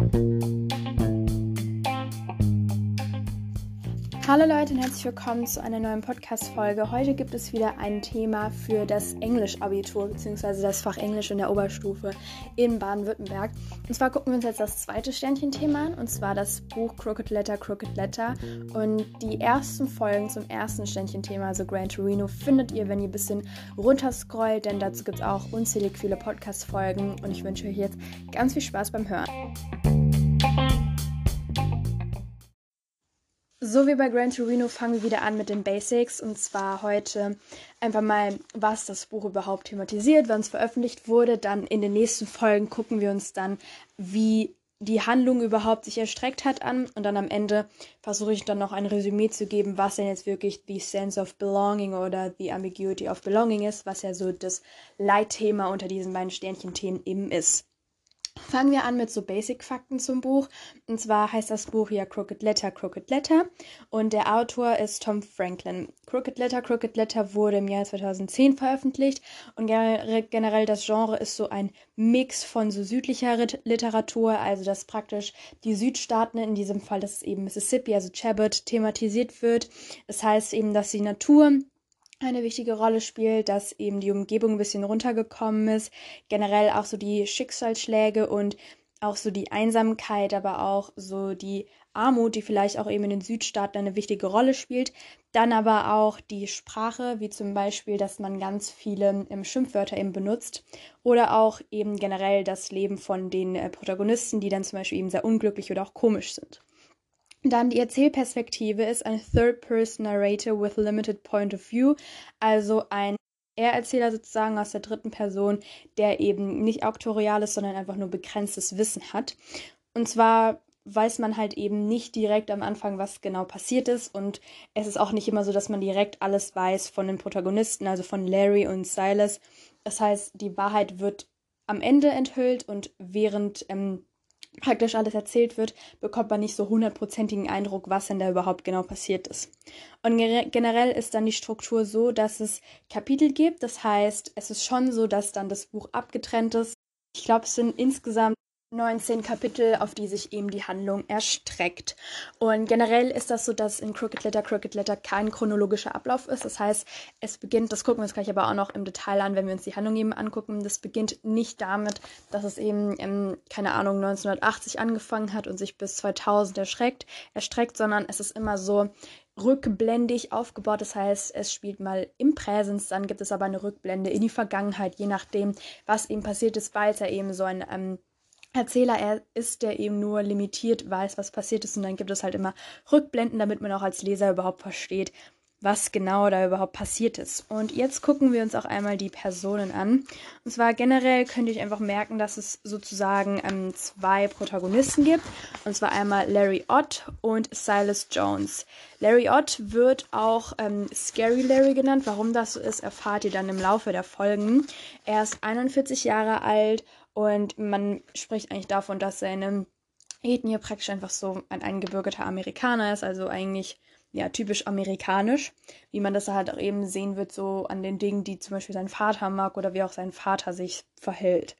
Bye. Hallo Leute und herzlich willkommen zu einer neuen Podcast-Folge. Heute gibt es wieder ein Thema für das Englisch-Abitur bzw. das Fach Englisch in der Oberstufe in Baden-Württemberg. Und zwar gucken wir uns jetzt das zweite Sternchen-Thema an und zwar das Buch Crooked Letter, Crooked Letter. Und die ersten Folgen zum ersten Sternchen-Thema, also Gran Torino, findet ihr, wenn ihr ein bisschen runterscrollt, denn dazu gibt es auch unzählig viele Podcast-Folgen und ich wünsche euch jetzt ganz viel Spaß beim Hören. So wie bei Gran Torino fangen wir wieder an mit den Basics und zwar heute einfach mal, was das Buch überhaupt thematisiert, wann es veröffentlicht wurde. Dann in den nächsten Folgen gucken wir uns dann, wie die Handlung überhaupt sich erstreckt hat an und dann am Ende versuche ich dann noch ein Resümee zu geben, was denn jetzt wirklich the sense of belonging oder the ambiguity of belonging ist, was ja so das Leitthema unter diesen beiden Sternchen-Themen eben ist. Fangen wir an mit so Basic-Fakten zum Buch. Und zwar heißt das Buch ja Crooked Letter, Crooked Letter. Und der Autor ist Tom Franklin. Crooked Letter, Crooked Letter wurde im Jahr 2010 veröffentlicht. Und generell das Genre ist so ein Mix von so südlicher Literatur, also dass praktisch die Südstaaten, in diesem Fall das ist eben Mississippi, also Chabot, thematisiert wird. Das heißt eben, dass die Natur eine wichtige Rolle spielt, dass eben die Umgebung ein bisschen runtergekommen ist, generell auch so die Schicksalsschläge und auch so die Einsamkeit, aber auch so die Armut, die vielleicht auch eben in den Südstaaten eine wichtige Rolle spielt. Dann aber auch die Sprache, wie zum Beispiel, dass man ganz viele ähm, Schimpfwörter eben benutzt. Oder auch eben generell das Leben von den äh, Protagonisten, die dann zum Beispiel eben sehr unglücklich oder auch komisch sind. Dann die Erzählperspektive ist ein Third-Person Narrator with Limited Point of View, also ein Er-Erzähler sozusagen aus der dritten Person, der eben nicht auktorial ist, sondern einfach nur begrenztes Wissen hat. Und zwar weiß man halt eben nicht direkt am Anfang, was genau passiert ist. Und es ist auch nicht immer so, dass man direkt alles weiß von den Protagonisten, also von Larry und Silas. Das heißt, die Wahrheit wird am Ende enthüllt und während ähm, praktisch alles erzählt wird, bekommt man nicht so hundertprozentigen Eindruck, was denn da überhaupt genau passiert ist. Und generell ist dann die Struktur so, dass es Kapitel gibt. Das heißt, es ist schon so, dass dann das Buch abgetrennt ist. Ich glaube, es sind insgesamt 19 Kapitel, auf die sich eben die Handlung erstreckt. Und generell ist das so, dass in Crooked Letter, Crooked Letter kein chronologischer Ablauf ist. Das heißt, es beginnt, das gucken wir uns gleich aber auch noch im Detail an, wenn wir uns die Handlung eben angucken. Das beginnt nicht damit, dass es eben, im, keine Ahnung, 1980 angefangen hat und sich bis 2000 erschreckt, erstreckt, sondern es ist immer so rückblendig aufgebaut. Das heißt, es spielt mal im Präsens, dann gibt es aber eine Rückblende in die Vergangenheit, je nachdem, was eben passiert ist, weil es ja eben so ein ähm, Erzähler er ist, der eben nur limitiert weiß, was passiert ist. Und dann gibt es halt immer Rückblenden, damit man auch als Leser überhaupt versteht, was genau da überhaupt passiert ist. Und jetzt gucken wir uns auch einmal die Personen an. Und zwar generell könnt ihr euch einfach merken, dass es sozusagen ähm, zwei Protagonisten gibt. Und zwar einmal Larry Ott und Silas Jones. Larry Ott wird auch ähm, Scary Larry genannt. Warum das so ist, erfahrt ihr dann im Laufe der Folgen. Er ist 41 Jahre alt und man spricht eigentlich davon, dass seine Ethnie praktisch einfach so ein eingebürgerter Amerikaner ist, also eigentlich ja typisch amerikanisch, wie man das halt auch eben sehen wird, so an den Dingen, die zum Beispiel sein Vater mag oder wie auch sein Vater sich verhält.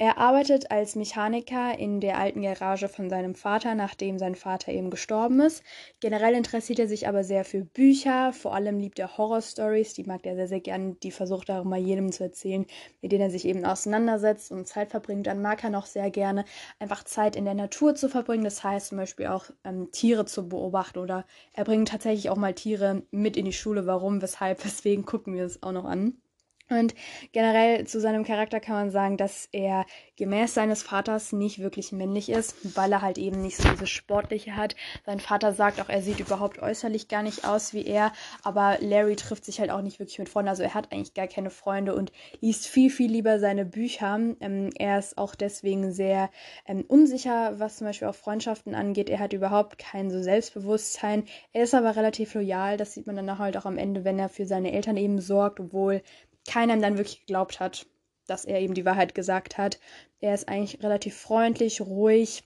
Er arbeitet als Mechaniker in der alten Garage von seinem Vater, nachdem sein Vater eben gestorben ist. Generell interessiert er sich aber sehr für Bücher, vor allem liebt er Horror-Stories, die mag er sehr, sehr gern. Die versucht er auch mal jedem zu erzählen, mit denen er sich eben auseinandersetzt und Zeit verbringt. Dann mag er noch sehr gerne einfach Zeit in der Natur zu verbringen, das heißt zum Beispiel auch ähm, Tiere zu beobachten oder er bringt tatsächlich auch mal Tiere mit in die Schule. Warum, weshalb, weswegen gucken wir es auch noch an. Und generell zu seinem Charakter kann man sagen, dass er gemäß seines Vaters nicht wirklich männlich ist, weil er halt eben nicht so dieses Sportliche hat. Sein Vater sagt auch, er sieht überhaupt äußerlich gar nicht aus wie er, aber Larry trifft sich halt auch nicht wirklich mit Freunden. Also er hat eigentlich gar keine Freunde und liest viel, viel lieber seine Bücher. Ähm, er ist auch deswegen sehr ähm, unsicher, was zum Beispiel auch Freundschaften angeht. Er hat überhaupt kein so Selbstbewusstsein. Er ist aber relativ loyal. Das sieht man dann halt auch am Ende, wenn er für seine Eltern eben sorgt, obwohl keiner ihm dann wirklich geglaubt hat, dass er eben die Wahrheit gesagt hat. Er ist eigentlich relativ freundlich, ruhig,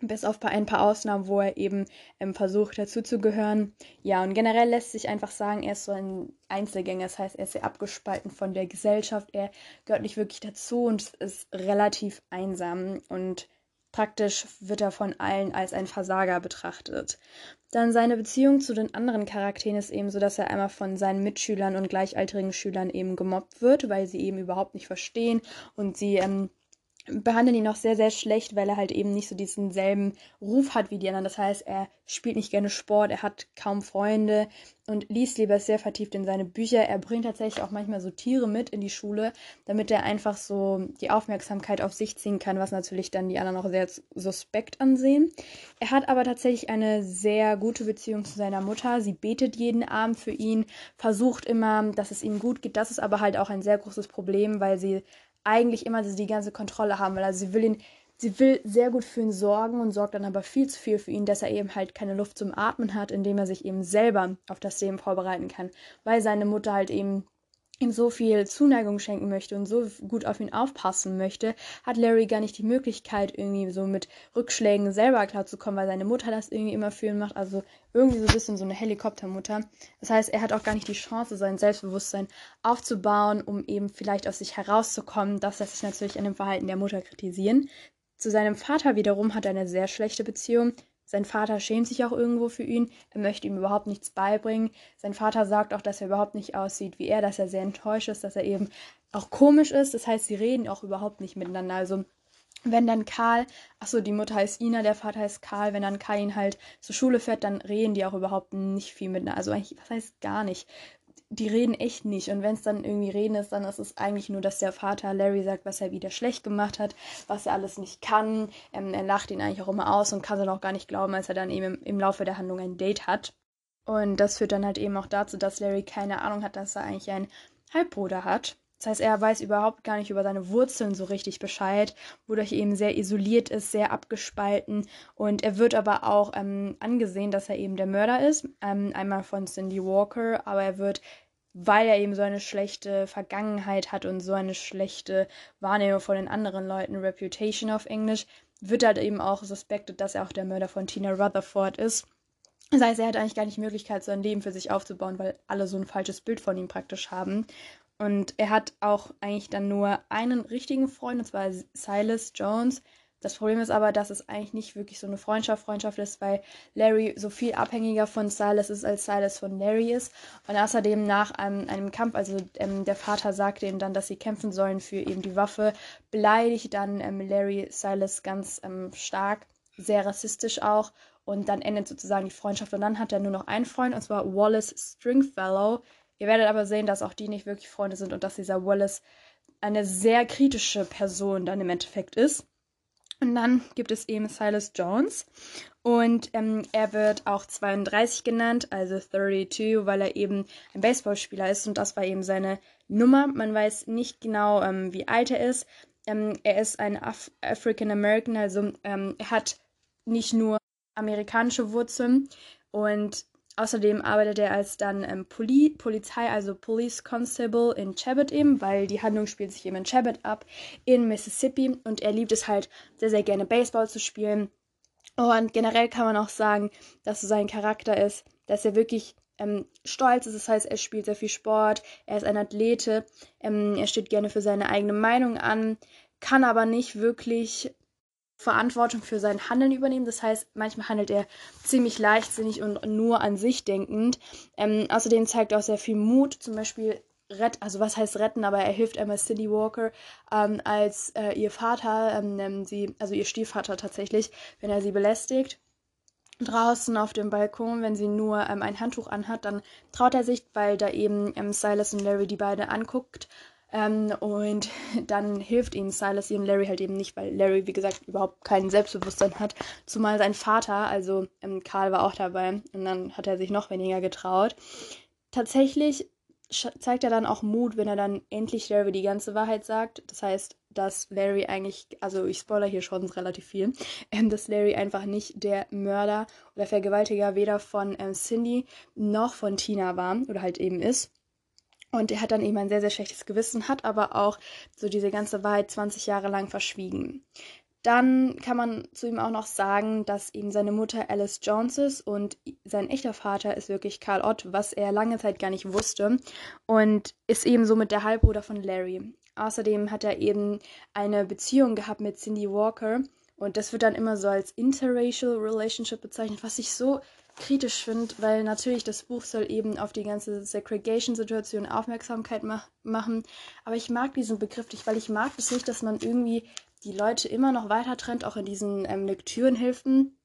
bis auf ein paar Ausnahmen, wo er eben ähm, versucht dazuzugehören. Ja, und generell lässt sich einfach sagen, er ist so ein Einzelgänger, das heißt, er ist sehr abgespalten von der Gesellschaft, er gehört nicht wirklich dazu und ist relativ einsam und praktisch wird er von allen als ein Versager betrachtet. Dann seine Beziehung zu den anderen Charakteren ist eben so, dass er einmal von seinen Mitschülern und gleichaltrigen Schülern eben gemobbt wird, weil sie eben überhaupt nicht verstehen und sie ähm, behandeln ihn auch sehr, sehr schlecht, weil er halt eben nicht so diesen selben Ruf hat wie die anderen. Das heißt, er spielt nicht gerne Sport, er hat kaum Freunde und liest lieber sehr vertieft in seine Bücher. Er bringt tatsächlich auch manchmal so Tiere mit in die Schule, damit er einfach so die Aufmerksamkeit auf sich ziehen kann, was natürlich dann die anderen auch sehr suspekt ansehen. Er hat aber tatsächlich eine sehr gute Beziehung zu seiner Mutter. Sie betet jeden Abend für ihn, versucht immer, dass es ihm gut geht. Das ist aber halt auch ein sehr großes Problem, weil sie eigentlich immer die ganze Kontrolle haben will. Also sie will ihn, sie will sehr gut für ihn sorgen und sorgt dann aber viel zu viel für ihn, dass er eben halt keine Luft zum Atmen hat, indem er sich eben selber auf das Leben vorbereiten kann, weil seine Mutter halt eben ihm so viel Zuneigung schenken möchte und so gut auf ihn aufpassen möchte, hat Larry gar nicht die Möglichkeit, irgendwie so mit Rückschlägen selber klarzukommen, weil seine Mutter das irgendwie immer für ihn macht. Also irgendwie so ein bisschen so eine Helikoptermutter. Das heißt, er hat auch gar nicht die Chance, sein Selbstbewusstsein aufzubauen, um eben vielleicht aus sich herauszukommen. Das lässt sich natürlich an dem Verhalten der Mutter kritisieren. Zu seinem Vater wiederum hat er eine sehr schlechte Beziehung. Sein Vater schämt sich auch irgendwo für ihn. Er möchte ihm überhaupt nichts beibringen. Sein Vater sagt auch, dass er überhaupt nicht aussieht wie er, dass er sehr enttäuscht ist, dass er eben auch komisch ist. Das heißt, sie reden auch überhaupt nicht miteinander. Also wenn dann Karl, achso, die Mutter heißt Ina, der Vater heißt Karl, wenn dann Karl ihn halt zur Schule fährt, dann reden die auch überhaupt nicht viel miteinander. Also eigentlich, was heißt gar nicht die reden echt nicht. Und wenn es dann irgendwie reden ist, dann ist es eigentlich nur, dass der Vater Larry sagt, was er wieder schlecht gemacht hat, was er alles nicht kann. Ähm, er lacht ihn eigentlich auch immer aus und kann dann auch gar nicht glauben, als er dann eben im, im Laufe der Handlung ein Date hat. Und das führt dann halt eben auch dazu, dass Larry keine Ahnung hat, dass er eigentlich einen Halbbruder hat. Das heißt, er weiß überhaupt gar nicht über seine Wurzeln so richtig Bescheid, wodurch er eben sehr isoliert ist, sehr abgespalten. Und er wird aber auch ähm, angesehen, dass er eben der Mörder ist. Ähm, einmal von Cindy Walker, aber er wird, weil er eben so eine schlechte Vergangenheit hat und so eine schlechte Wahrnehmung von den anderen Leuten, Reputation auf Englisch, wird halt eben auch suspected, dass er auch der Mörder von Tina Rutherford ist. Das heißt, er hat eigentlich gar nicht die Möglichkeit, so ein Leben für sich aufzubauen, weil alle so ein falsches Bild von ihm praktisch haben. Und er hat auch eigentlich dann nur einen richtigen Freund, und zwar Silas Jones. Das Problem ist aber, dass es eigentlich nicht wirklich so eine Freundschaft, Freundschaft ist, weil Larry so viel abhängiger von Silas ist, als Silas von Larry ist. Und außerdem nach einem, einem Kampf, also ähm, der Vater sagte ihm dann, dass sie kämpfen sollen für eben die Waffe, beleidigt dann ähm, Larry Silas ganz ähm, stark, sehr rassistisch auch. Und dann endet sozusagen die Freundschaft. Und dann hat er nur noch einen Freund, und zwar Wallace Stringfellow, Ihr werdet aber sehen, dass auch die nicht wirklich Freunde sind und dass dieser Wallace eine sehr kritische Person dann im Endeffekt ist. Und dann gibt es eben Silas Jones. Und ähm, er wird auch 32 genannt, also 32, weil er eben ein Baseballspieler ist. Und das war eben seine Nummer. Man weiß nicht genau, ähm, wie alt er ist. Ähm, er ist ein Af African American, also ähm, er hat nicht nur amerikanische Wurzeln. Und Außerdem arbeitet er als dann ähm, Poli Polizei, also Police Constable in Chabot eben, weil die Handlung spielt sich eben in Chabot ab, in Mississippi. Und er liebt es halt sehr, sehr gerne Baseball zu spielen. Und generell kann man auch sagen, dass so sein Charakter ist, dass er wirklich ähm, stolz ist. Das heißt, er spielt sehr viel Sport, er ist ein Athlete, ähm, er steht gerne für seine eigene Meinung an, kann aber nicht wirklich Verantwortung für sein Handeln übernehmen. Das heißt, manchmal handelt er ziemlich leichtsinnig und nur an sich denkend. Ähm, außerdem zeigt er auch sehr viel Mut, zum Beispiel rett, also was heißt retten, aber er hilft einmal Cindy Walker, ähm, als äh, ihr Vater, ähm, sie, also ihr Stiefvater tatsächlich, wenn er sie belästigt. Draußen auf dem Balkon, wenn sie nur ähm, ein Handtuch anhat, dann traut er sich, weil da eben ähm, Silas und Larry die beiden anguckt ähm, und dann hilft ihnen Silas und Larry halt eben nicht, weil Larry, wie gesagt, überhaupt kein Selbstbewusstsein hat. Zumal sein Vater, also ähm, Karl war auch dabei und dann hat er sich noch weniger getraut. Tatsächlich zeigt er dann auch Mut, wenn er dann endlich Larry die ganze Wahrheit sagt. Das heißt, dass Larry eigentlich, also ich spoiler hier schon relativ viel, ähm, dass Larry einfach nicht der Mörder oder Vergewaltiger weder von ähm, Cindy noch von Tina war oder halt eben ist. Und er hat dann eben ein sehr, sehr schlechtes Gewissen, hat aber auch so diese ganze Wahrheit 20 Jahre lang verschwiegen. Dann kann man zu ihm auch noch sagen, dass eben seine Mutter Alice Jones ist und sein echter Vater ist wirklich Karl Ott, was er lange Zeit gar nicht wusste und ist eben somit der Halbbruder von Larry. Außerdem hat er eben eine Beziehung gehabt mit Cindy Walker Und das wird dann immer so als interracial relationship bezeichnet, was ich so kritisch finde, weil natürlich das Buch soll eben auf die ganze Segregation-Situation Aufmerksamkeit ma machen. Aber ich mag diesen Begriff nicht, weil ich mag es nicht, dass man irgendwie die Leute immer noch weiter trennt, auch in diesen ähm, Lektürenhilfen.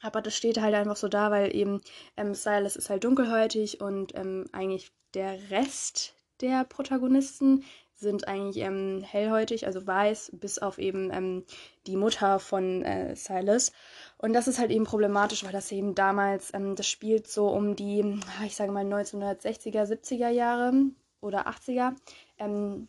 Aber das steht halt einfach so da, weil eben ähm, Silas ist halt dunkelhäutig und ähm, eigentlich der Rest der Protagonisten sind eigentlich ähm, hellhäutig, also weiß, bis auf eben ähm, die Mutter von äh, Silas. Und das ist halt eben problematisch, weil das eben damals, ähm, das spielt so um die, ich sage mal 1960er, 70er Jahre oder 80er. Ähm,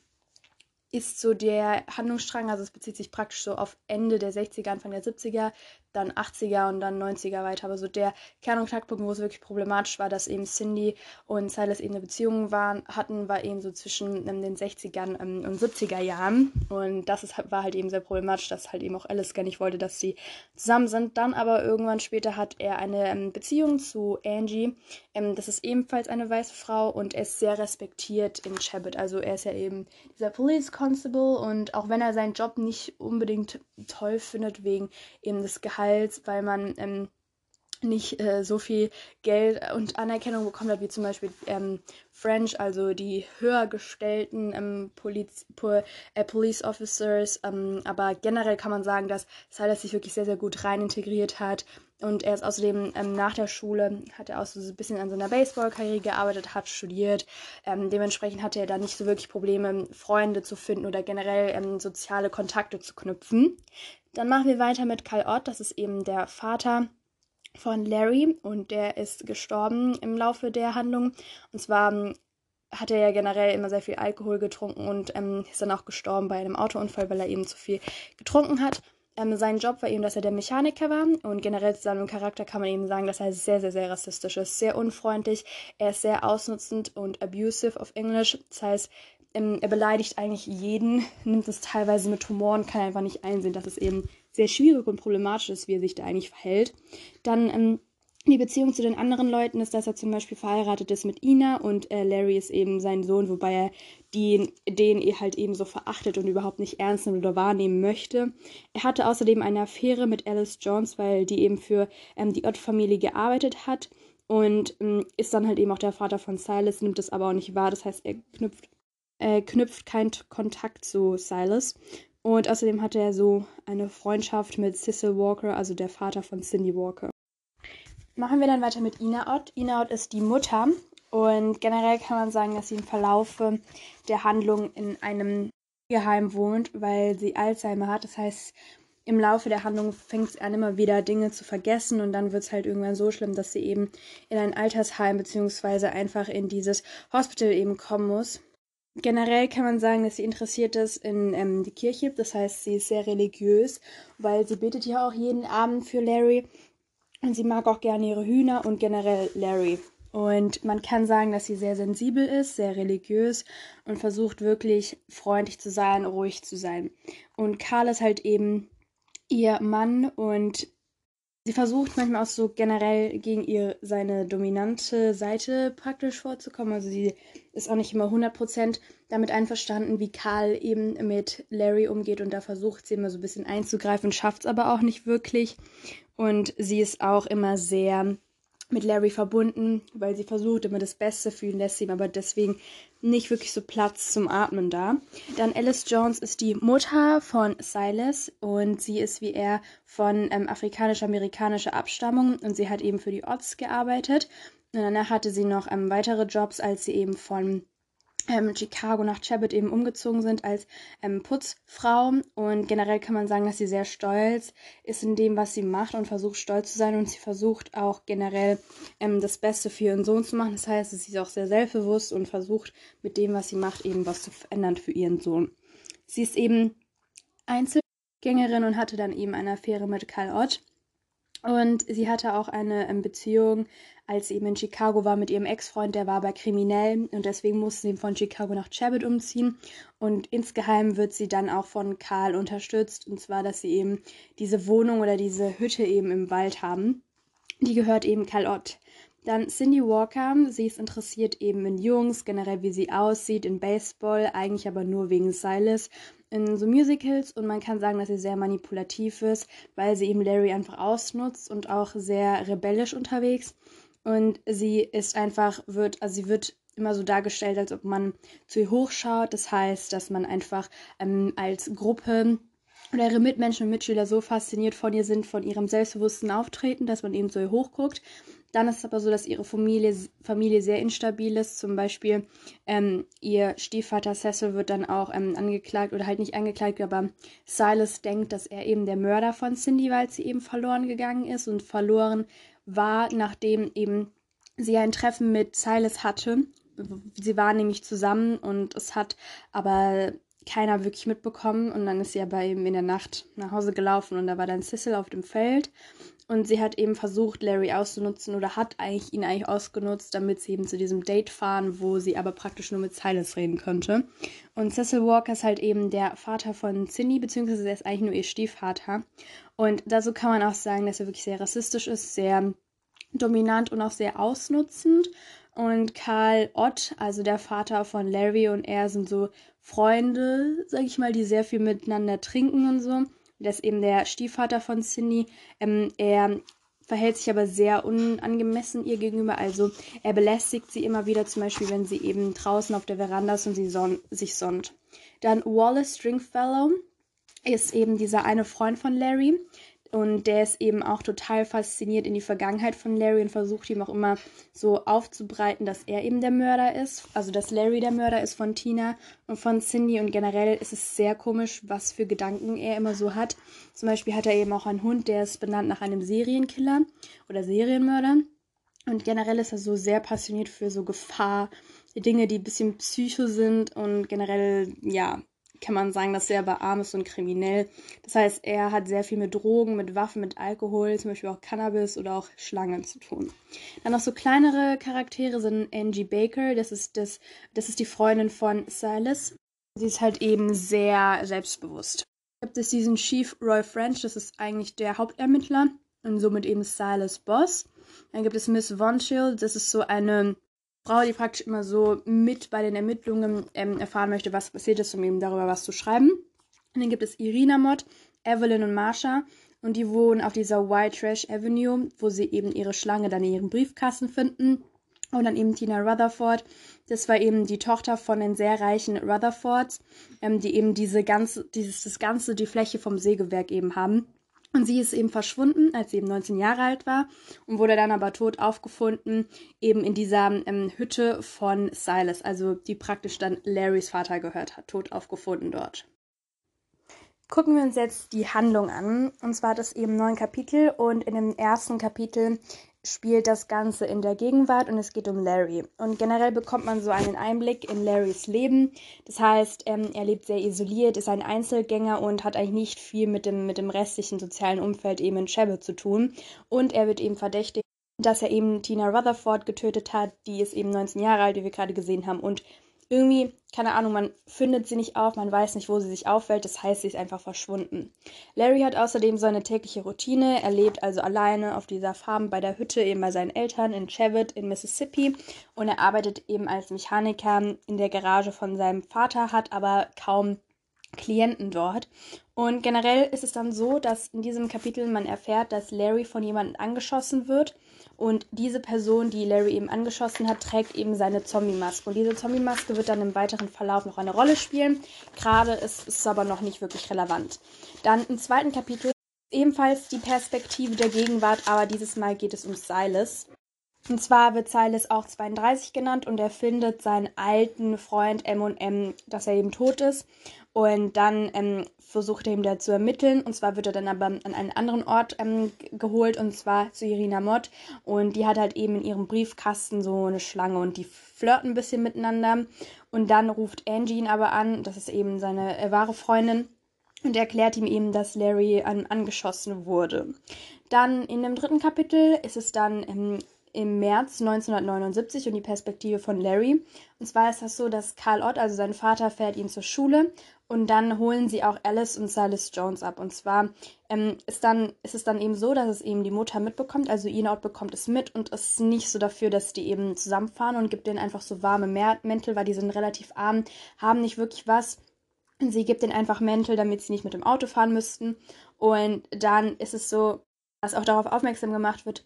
ist so der Handlungsstrang, also es bezieht sich praktisch so auf Ende der 60er, Anfang der 70er, dann 80er und dann 90er weiter. Aber so der Kern- und Knackpunkt, wo es wirklich problematisch war, dass eben Cindy und Silas eben eine Beziehung waren, hatten, war eben so zwischen ähm, den 60ern ähm, und 70er Jahren. Und das ist, war halt eben sehr problematisch, dass halt eben auch Alice gar nicht wollte, dass sie zusammen sind. Dann aber irgendwann später hat er eine ähm, Beziehung zu Angie. Ähm, das ist ebenfalls eine weiße Frau und er ist sehr respektiert in Chabot. Also er ist ja eben dieser Police Constable und auch wenn er seinen Job nicht unbedingt toll findet, wegen eben des Gehalts, Gehalts, weil man ähm, nicht äh, so viel Geld und Anerkennung bekommen hat, wie zum Beispiel ähm, French, also die höher gestellten ähm, Poliz po äh, Police Officers. Ähm, aber generell kann man sagen, dass Silas sich wirklich sehr, sehr gut rein integriert hat. Und er ist außerdem ähm, nach der Schule, hat er auch so ein bisschen an seiner Baseballkarriere gearbeitet, hat studiert. Ähm, dementsprechend hatte er da nicht so wirklich Probleme, Freunde zu finden oder generell ähm, soziale Kontakte zu knüpfen. Dann machen wir weiter mit Karl Ott, das ist eben der Vater von Larry und der ist gestorben im Laufe der Handlung. Und zwar ähm, hat er ja generell immer sehr viel Alkohol getrunken und ähm, ist dann auch gestorben bei einem Autounfall, weil er eben zu viel getrunken hat. Ähm, sein Job war eben, dass er der Mechaniker war und generell zu seinem Charakter kann man eben sagen, dass er sehr, sehr, sehr rassistisch ist, sehr unfreundlich, er ist sehr ausnutzend und abusive auf Englisch. Das heißt, ähm, er beleidigt eigentlich jeden, nimmt es teilweise mit Humor und kann einfach nicht einsehen, dass es eben sehr schwierig und problematisch ist, wie er sich da eigentlich verhält. Dann ähm, die Beziehung zu den anderen Leuten ist, dass er zum Beispiel verheiratet ist mit Ina und äh, Larry ist eben sein Sohn, wobei er die, den er halt eben so verachtet und überhaupt nicht ernst nimmt oder wahrnehmen möchte. Er hatte außerdem eine Affäre mit Alice Jones, weil die eben für ähm, die Ott-Familie gearbeitet hat und ähm, ist dann halt eben auch der Vater von Silas, nimmt das aber auch nicht wahr. Das heißt, er knüpft äh, knüpft keinen Kontakt zu Silas. Und außerdem hat er so eine Freundschaft mit Cecil Walker, also der Vater von Cindy Walker. Machen wir dann weiter mit Ina Ott. Ina Ott ist die Mutter und generell kann man sagen, dass sie im Verlaufe der Handlung in einem Geheim wohnt, weil sie Alzheimer hat. Das heißt, im Laufe der Handlung fängt sie an, immer wieder Dinge zu vergessen und dann wird es halt irgendwann so schlimm, dass sie eben in ein Altersheim bzw. einfach in dieses Hospital eben kommen muss. Generell kann man sagen, dass sie interessiert ist in ähm, die Kirche. Das heißt, sie ist sehr religiös, weil sie betet ja auch jeden Abend für Larry. Und sie mag auch gerne ihre Hühner und generell Larry. Und man kann sagen, dass sie sehr sensibel ist, sehr religiös und versucht wirklich freundlich zu sein, ruhig zu sein. Und Karl ist halt eben ihr Mann und Sie versucht manchmal auch so generell gegen ihr seine dominante Seite praktisch vorzukommen. Also sie ist auch nicht immer 100% damit einverstanden, wie Karl eben mit Larry umgeht und da versucht sie immer so ein bisschen einzugreifen, schafft es aber auch nicht wirklich. Und sie ist auch immer sehr mit Larry verbunden, weil sie versucht immer das Beste für ihn, lässt ihm aber deswegen nicht wirklich so Platz zum Atmen da. Dann Alice Jones ist die Mutter von Silas und sie ist wie er von ähm, afrikanisch-amerikanischer Abstammung und sie hat eben für die Odds gearbeitet. Und danach hatte sie noch ähm, weitere Jobs, als sie eben von ähm, Chicago nach Chabot eben umgezogen sind als ähm, Putzfrau. Und generell kann man sagen, dass sie sehr stolz ist in dem, was sie macht und versucht stolz zu sein. Und sie versucht auch generell ähm, das Beste für ihren Sohn zu machen. Das heißt, sie ist auch sehr selbstbewusst und versucht mit dem, was sie macht, eben was zu verändern für ihren Sohn. Sie ist eben Einzelgängerin und hatte dann eben eine Affäre mit Karl Ott. Und sie hatte auch eine ähm, Beziehung, als sie eben in Chicago war mit ihrem Ex-Freund, der war aber kriminell und deswegen musste sie von Chicago nach Chabot umziehen. Und insgeheim wird sie dann auch von Karl unterstützt, und zwar, dass sie eben diese Wohnung oder diese Hütte eben im Wald haben. Die gehört eben Karl Ott. Dann Cindy Walker, sie ist interessiert eben in Jungs, generell wie sie aussieht, in Baseball, eigentlich aber nur wegen Silas in so Musicals und man kann sagen, dass sie sehr manipulativ ist, weil sie eben Larry einfach ausnutzt und auch sehr rebellisch unterwegs. Und sie ist einfach, wird, also sie wird immer so dargestellt, als ob man zu ihr hochschaut. Das heißt, dass man einfach ähm, als Gruppe oder ihre Mitmenschen und Mitschüler so fasziniert von ihr sind, von ihrem selbstbewussten Auftreten, dass man eben zu ihr hochguckt. Dann ist es aber so, dass ihre Familie, Familie sehr instabil ist. Zum Beispiel ähm, ihr Stiefvater Cecil wird dann auch ähm, angeklagt oder halt nicht angeklagt, aber Silas denkt, dass er eben der Mörder von Cindy, weil sie eben verloren gegangen ist und verloren war, nachdem eben sie ein Treffen mit Silas hatte. Sie waren nämlich zusammen und es hat aber keiner wirklich mitbekommen. Und dann ist sie aber eben in der Nacht nach Hause gelaufen und da war dann Cecil auf dem Feld. Und sie hat eben versucht, Larry auszunutzen oder hat eigentlich ihn eigentlich ausgenutzt, damit sie eben zu diesem Date fahren, wo sie aber praktisch nur mit Silas reden könnte. Und Cecil Walker ist halt eben der Vater von Cindy, beziehungsweise er ist eigentlich nur ihr Stiefvater. Und dazu kann man auch sagen, dass er wirklich sehr rassistisch ist, sehr dominant und auch sehr ausnutzend. Und Karl Ott, also der Vater von Larry und er sind so Freunde, sag ich mal, die sehr viel miteinander trinken und so. Das ist eben der Stiefvater von Cindy. Ähm, er verhält sich aber sehr unangemessen ihr gegenüber. Also er belästigt sie immer wieder, zum Beispiel, wenn sie eben draußen auf der Veranda ist und sie son sich sonnt. Dann Wallace Stringfellow ist eben dieser eine Freund von Larry. Und der ist eben auch total fasziniert in die Vergangenheit von Larry und versucht ihm auch immer so aufzubreiten, dass er eben der Mörder ist. Also dass Larry der Mörder ist von Tina und von Cindy. Und generell ist es sehr komisch, was für Gedanken er immer so hat. Zum Beispiel hat er eben auch einen Hund, der ist benannt nach einem Serienkiller oder Serienmörder. Und generell ist er so sehr passioniert für so Gefahr, Dinge, die ein bisschen psycho sind und generell, ja, kann man sagen, dass er aber arm ist und kriminell. Das heißt, er hat sehr viel mit Drogen, mit Waffen, mit Alkohol, zum Beispiel auch Cannabis oder auch Schlangen zu tun. Dann noch so kleinere Charaktere sind Angie Baker, das ist, das, das ist die Freundin von Silas. Sie ist halt eben sehr selbstbewusst. Gibt es diesen Chief Roy French, das ist eigentlich der Hauptermittler und somit eben Silas Boss. Dann gibt es Miss Von Schild, das ist so eine Frau, die praktisch immer so mit bei den Ermittlungen ähm, erfahren möchte, was passiert ist, um eben darüber was zu schreiben. Und dann gibt es Irina Mott, Evelyn und Marsha. Und die wohnen auf dieser White Trash Avenue, wo sie eben ihre Schlange dann in ihren Briefkasten finden. Und dann eben Tina Rutherford. Das war eben die Tochter von den sehr reichen Rutherfords, ähm, die eben diese ganze, dieses, das ganze, die Fläche vom Sägewerk eben haben. Und sie ist eben verschwunden, als sie eben 19 Jahre alt war und wurde dann aber tot aufgefunden, eben in dieser ähm, Hütte von Silas, also die praktisch dann Larrys Vater gehört hat, tot aufgefunden dort. Gucken wir uns jetzt die Handlung an. Und zwar es eben neun Kapitel und in dem ersten Kapitel spielt das Ganze in der Gegenwart und es geht um Larry. Und generell bekommt man so einen Einblick in Larrys Leben. Das heißt, ähm, er lebt sehr isoliert, ist ein Einzelgänger und hat eigentlich nicht viel mit dem, mit dem restlichen sozialen Umfeld eben in Shabbat zu tun. Und er wird eben verdächtigt, dass er eben Tina Rutherford getötet hat. Die ist eben 19 Jahre alt, wie wir gerade gesehen haben. Und irgendwie, keine Ahnung, man findet sie nicht auf, man weiß nicht, wo sie sich auffällt, das heißt, sie ist einfach verschwunden. Larry hat außerdem seine tägliche Routine, er lebt also alleine auf dieser Farm bei der Hütte eben bei seinen Eltern in Cheviot in Mississippi und er arbeitet eben als Mechaniker in der Garage von seinem Vater, hat aber kaum Klienten dort. Und generell ist es dann so, dass in diesem Kapitel man erfährt, dass Larry von jemandem angeschossen wird und diese Person, die Larry eben angeschossen hat, trägt eben seine Zombie-Maske. Und diese Zombie-Maske wird dann im weiteren Verlauf noch eine Rolle spielen. Gerade ist es aber noch nicht wirklich relevant. Dann im zweiten Kapitel ebenfalls die Perspektive der Gegenwart, aber dieses Mal geht es um Silas. Und zwar wird Silas auch 32 genannt und er findet seinen alten Freund M&M, dass er eben tot ist. Und dann ähm, versucht er ihm da zu ermitteln. Und zwar wird er dann aber an einen anderen Ort ähm, geholt, und zwar zu Irina Mott. Und die hat halt eben in ihrem Briefkasten so eine Schlange und die flirten ein bisschen miteinander. Und dann ruft Angie ihn aber an, das ist eben seine äh, wahre Freundin. Und erklärt ihm eben, dass Larry an, angeschossen wurde. Dann in dem dritten Kapitel ist es dann ähm, im März 1979 und die Perspektive von Larry. Und zwar ist das so, dass Carl Ott, also sein Vater, fährt ihn zur Schule und dann holen sie auch Alice und Silas Jones ab. Und zwar ähm, ist, dann, ist es dann eben so, dass es eben die Mutter mitbekommt, also Enoch bekommt es mit und ist nicht so dafür, dass die eben zusammenfahren und gibt denen einfach so warme Mäntel, weil die sind relativ arm, haben nicht wirklich was. Sie gibt ihnen einfach Mäntel, damit sie nicht mit dem Auto fahren müssten. Und dann ist es so, dass auch darauf aufmerksam gemacht wird,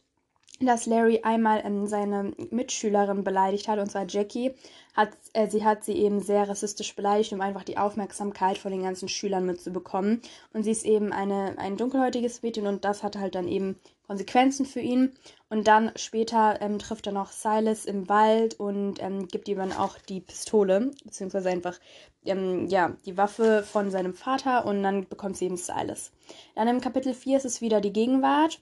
dass Larry einmal ähm, seine Mitschülerin beleidigt hat, und zwar Jackie. Hat, äh, sie hat sie eben sehr rassistisch beleidigt, um einfach die Aufmerksamkeit von den ganzen Schülern mitzubekommen. Und sie ist eben eine, ein dunkelhäutiges Mädchen und das hat halt dann eben Konsequenzen für ihn. Und dann später ähm, trifft er noch Silas im Wald und ähm, gibt ihm dann auch die Pistole, beziehungsweise einfach ähm, ja, die Waffe von seinem Vater und dann bekommt sie eben Silas. Dann im Kapitel 4 ist es wieder die Gegenwart.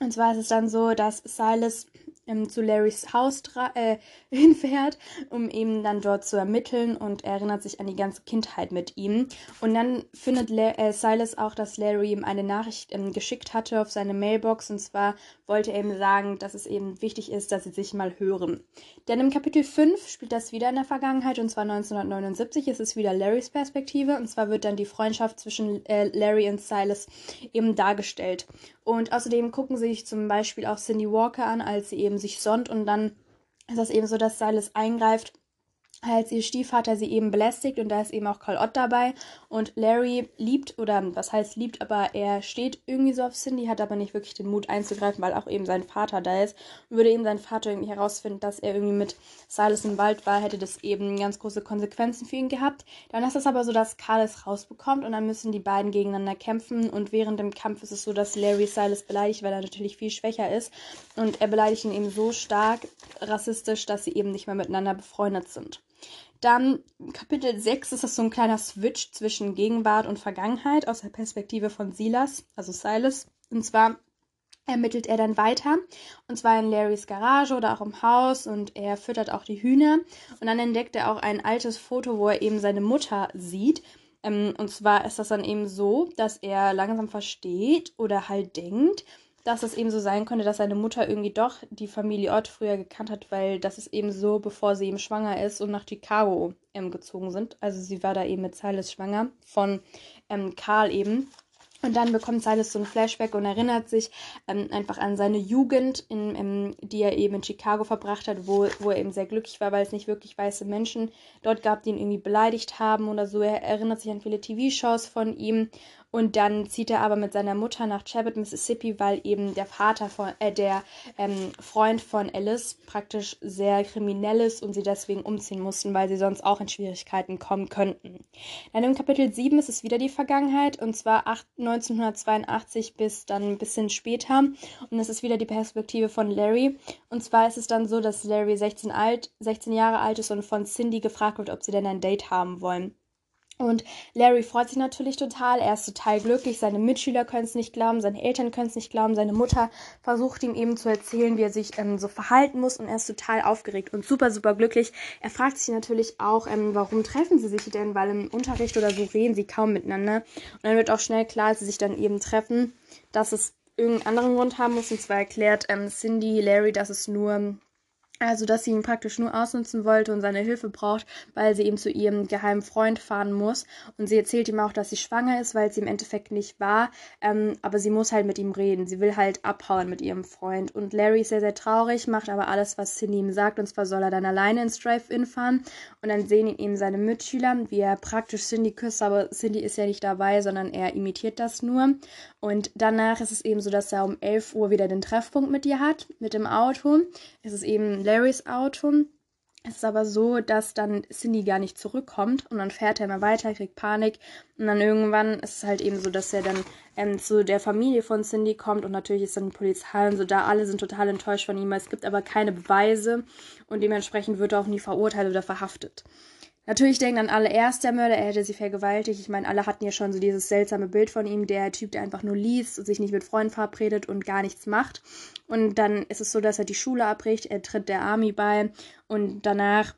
Und zwar ist es dann so, dass Silas ähm, zu Larrys Haus äh, hinfährt, um eben dann dort zu ermitteln und er erinnert sich an die ganze Kindheit mit ihm. Und dann findet La äh, Silas auch, dass Larry ihm eine Nachricht ähm, geschickt hatte auf seine Mailbox und zwar wollte er ihm sagen, dass es eben wichtig ist, dass sie sich mal hören. Denn im Kapitel 5 spielt das wieder in der Vergangenheit und zwar 1979 ist es wieder Larrys Perspektive und zwar wird dann die Freundschaft zwischen äh, Larry und Silas eben dargestellt. Und außerdem gucken sie sich zum Beispiel auch Cindy Walker an, als sie eben sich sonnt und dann ist das eben so, dass Silas eingreift als ihr Stiefvater sie eben belästigt und da ist eben auch Carl Ott dabei und Larry liebt oder was heißt liebt, aber er steht irgendwie so auf Cindy, hat aber nicht wirklich den Mut einzugreifen, weil auch eben sein Vater da ist und würde eben sein Vater irgendwie herausfinden, dass er irgendwie mit Silas im Wald war, hätte das eben ganz große Konsequenzen für ihn gehabt. Dann ist es aber so, dass Carl es rausbekommt und dann müssen die beiden gegeneinander kämpfen und während dem Kampf ist es so, dass Larry Silas beleidigt, weil er natürlich viel schwächer ist und er beleidigt ihn eben so stark rassistisch, dass sie eben nicht mehr miteinander befreundet sind. Dann Kapitel 6 ist das so ein kleiner Switch zwischen Gegenwart und Vergangenheit aus der Perspektive von Silas, also Silas. Und zwar ermittelt er dann weiter. Und zwar in Larrys Garage oder auch im Haus und er füttert auch die Hühner. Und dann entdeckt er auch ein altes Foto, wo er eben seine Mutter sieht. Ähm, und zwar ist das dann eben so, dass er langsam versteht oder halt denkt, dass es eben so sein könnte, dass seine Mutter irgendwie doch die Familie Ott früher gekannt hat, weil das ist eben so, bevor sie eben schwanger ist und nach Chicago ähm, gezogen sind. Also sie war da eben mit Silas schwanger von ähm, Karl eben. Und dann bekommt Silas so ein Flashback und erinnert sich ähm, einfach an seine Jugend, in, in, die er eben in Chicago verbracht hat, wo, wo er eben sehr glücklich war, weil es nicht wirklich weiße Menschen dort gab, die ihn irgendwie beleidigt haben oder so. Er erinnert sich an viele TV-Shows von ihm und dann zieht er aber mit seiner Mutter nach Chabot, Mississippi, weil eben der Vater von, äh, der ähm, Freund von Alice praktisch sehr kriminell ist und sie deswegen umziehen mussten, weil sie sonst auch in Schwierigkeiten kommen könnten. Dann im Kapitel 7 ist es wieder die Vergangenheit und zwar 8, 1982 bis dann ein bisschen später. Und es ist wieder die Perspektive von Larry. Und zwar ist es dann so, dass Larry 16, alt, 16 Jahre alt ist und von Cindy gefragt wird, ob sie denn ein Date haben wollen. Und Larry freut sich natürlich total, er ist total glücklich, seine Mitschüler können es nicht glauben, seine Eltern können es nicht glauben, seine Mutter versucht ihm eben zu erzählen, wie er sich ähm, so verhalten muss und er ist total aufgeregt und super, super glücklich. Er fragt sich natürlich auch, ähm, warum treffen sie sich denn, weil im Unterricht oder so reden sie kaum miteinander. Und dann wird auch schnell klar, als sie sich dann eben treffen, dass es irgendeinen anderen Grund haben muss. Und zwar erklärt ähm, Cindy Larry, dass es nur also, dass sie ihn praktisch nur ausnutzen wollte und seine Hilfe braucht, weil sie eben zu ihrem geheimen Freund fahren muss. Und sie erzählt ihm auch, dass sie schwanger ist, weil sie im Endeffekt nicht war. Ähm, aber sie muss halt mit ihm reden. Sie will halt abhauen mit ihrem Freund. Und Larry ist sehr, sehr traurig, macht aber alles, was Cindy ihm sagt. Und zwar soll er dann alleine ins Drive-In fahren. Und dann sehen ihn eben seine Mitschüler, wie er praktisch Cindy küsst. Aber Cindy ist ja nicht dabei, sondern er imitiert das nur. Und danach ist es eben so, dass er um 11 Uhr wieder den Treffpunkt mit ihr hat, mit dem Auto. Es ist eben Larrys Auto. Es ist aber so, dass dann Cindy gar nicht zurückkommt und dann fährt er immer weiter, kriegt Panik und dann irgendwann ist es halt eben so, dass er dann ähm, zu der Familie von Cindy kommt und natürlich ist dann die Polizei und so da. Alle sind total enttäuscht von ihm. Es gibt aber keine Beweise und dementsprechend wird er auch nie verurteilt oder verhaftet. Natürlich denken dann alle, er ist der Mörder, er hätte sie vergewaltigt. Ich meine, alle hatten ja schon so dieses seltsame Bild von ihm, der Typ, der einfach nur liest und sich nicht mit Freunden verabredet und gar nichts macht. Und dann ist es so, dass er die Schule abbricht, er tritt der Army bei und danach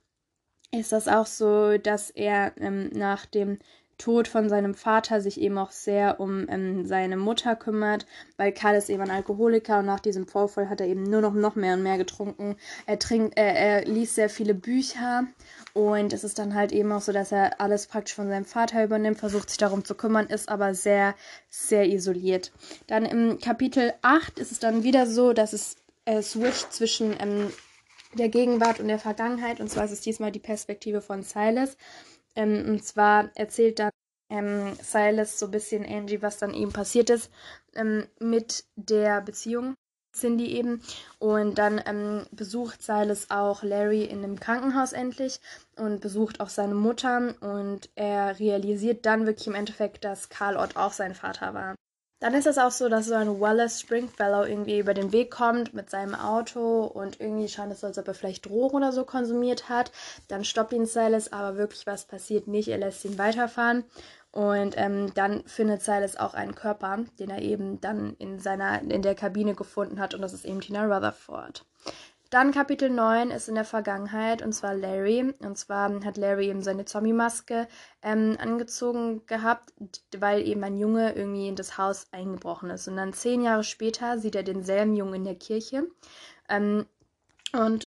ist das auch so, dass er ähm, nach dem Tod von seinem Vater sich eben auch sehr um ähm, seine Mutter kümmert, weil Karl ist eben ein Alkoholiker und nach diesem Vorfall hat er eben nur noch, noch mehr und mehr getrunken. Er, trinkt, äh, er liest sehr viele Bücher und es ist dann halt eben auch so, dass er alles praktisch von seinem Vater übernimmt, versucht sich darum zu kümmern, ist aber sehr, sehr isoliert. Dann im Kapitel 8 ist es dann wieder so, dass es äh, switcht zwischen ähm, der Gegenwart und der Vergangenheit und zwar ist es diesmal die Perspektive von Silas. Ähm, und zwar erzählt dann ähm, Silas so ein bisschen Angie, was dann eben passiert ist ähm, mit der Beziehung. Cindy eben. Und dann ähm, besucht Silas auch Larry in einem Krankenhaus endlich und besucht auch seine Mutter. Und er realisiert dann wirklich im Endeffekt, dass Carl Ott auch sein Vater war. Dann ist es auch so, dass so ein Wallace Springfellow irgendwie über den Weg kommt mit seinem Auto und irgendwie scheint es so, als ob er vielleicht Drogen oder so konsumiert hat. Dann stoppt ihn Silas, aber wirklich was passiert nicht. Er lässt ihn weiterfahren und ähm, dann findet Silas auch einen Körper, den er eben dann in seiner in der Kabine gefunden hat und das ist eben Tina Rutherford. Dann Kapitel 9 ist in der Vergangenheit und zwar Larry. Und zwar hat Larry eben seine Zombie-Maske ähm, angezogen gehabt, weil eben ein Junge irgendwie in das Haus eingebrochen ist. Und dann zehn Jahre später sieht er denselben Jungen in der Kirche. Ähm, und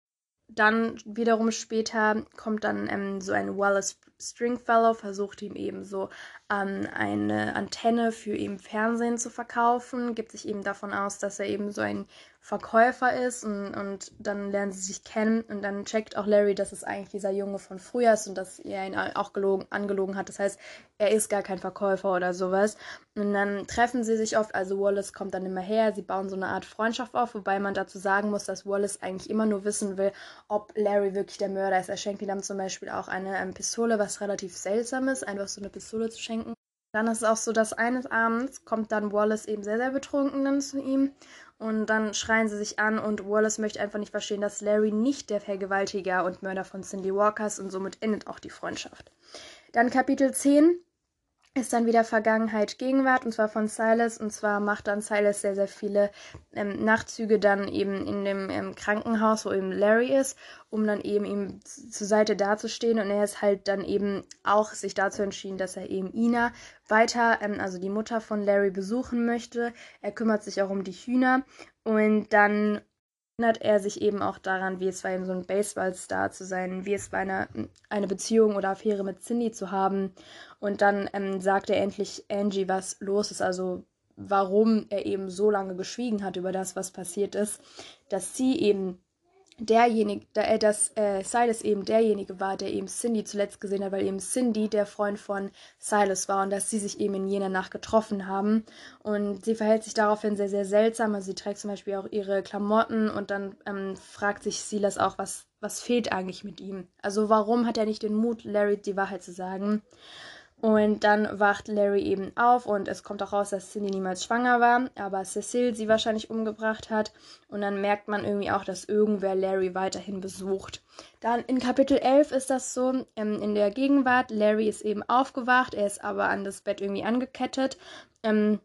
dann wiederum später kommt dann ähm, so ein Wallace Stringfellow, versucht ihm eben so ähm, eine Antenne für eben Fernsehen zu verkaufen, gibt sich eben davon aus, dass er eben so ein Verkäufer ist und, und dann lernen sie sich kennen und dann checkt auch Larry, dass es eigentlich dieser Junge von früher ist und dass er ihn auch gelogen, angelogen hat. Das heißt, er ist gar kein Verkäufer oder sowas. Und dann treffen sie sich oft, also Wallace kommt dann immer her, sie bauen so eine Art Freundschaft auf, wobei man dazu sagen muss, dass Wallace eigentlich immer nur wissen will, ob Larry wirklich der Mörder ist. Er schenkt ihm dann zum Beispiel auch eine ähm, Pistole, was relativ seltsam ist, einfach so eine Pistole zu schenken. Dann ist es auch so, dass eines Abends kommt dann Wallace eben sehr, sehr betrunken dann zu ihm und dann schreien sie sich an und Wallace möchte einfach nicht verstehen, dass Larry nicht der Vergewaltiger und Mörder von Cindy Walker ist und somit endet auch die Freundschaft. Dann Kapitel 10 ist dann wieder Vergangenheit, Gegenwart und zwar von Silas. Und zwar macht dann Silas sehr, sehr viele ähm, Nachtzüge dann eben in dem ähm, Krankenhaus, wo eben Larry ist, um dann eben ihm zur Seite dazustehen. Und er ist halt dann eben auch sich dazu entschieden, dass er eben Ina weiter, ähm, also die Mutter von Larry besuchen möchte. Er kümmert sich auch um die Hühner. Und dann erinnert er sich eben auch daran, wie es war, eben so ein Baseballstar zu sein, wie es war, eine, eine Beziehung oder Affäre mit Cindy zu haben. Und dann ähm, sagt er endlich Angie, was los ist, also warum er eben so lange geschwiegen hat über das, was passiert ist, dass sie eben derjenige, äh, dass äh, Silas eben derjenige war, der eben Cindy zuletzt gesehen hat, weil eben Cindy der Freund von Silas war und dass sie sich eben in jener Nacht getroffen haben. Und sie verhält sich daraufhin sehr, sehr seltsam. Also sie trägt zum Beispiel auch ihre Klamotten und dann ähm, fragt sich Silas auch, was, was fehlt eigentlich mit ihm? Also warum hat er nicht den Mut, Larry die Wahrheit zu sagen? Und dann wacht Larry eben auf und es kommt auch raus, dass Cindy niemals schwanger war, aber Cecile sie wahrscheinlich umgebracht hat. Und dann merkt man irgendwie auch, dass irgendwer Larry weiterhin besucht. Dann in Kapitel 11 ist das so, ähm, in der Gegenwart, Larry ist eben aufgewacht, er ist aber an das Bett irgendwie angekettet. Ähm,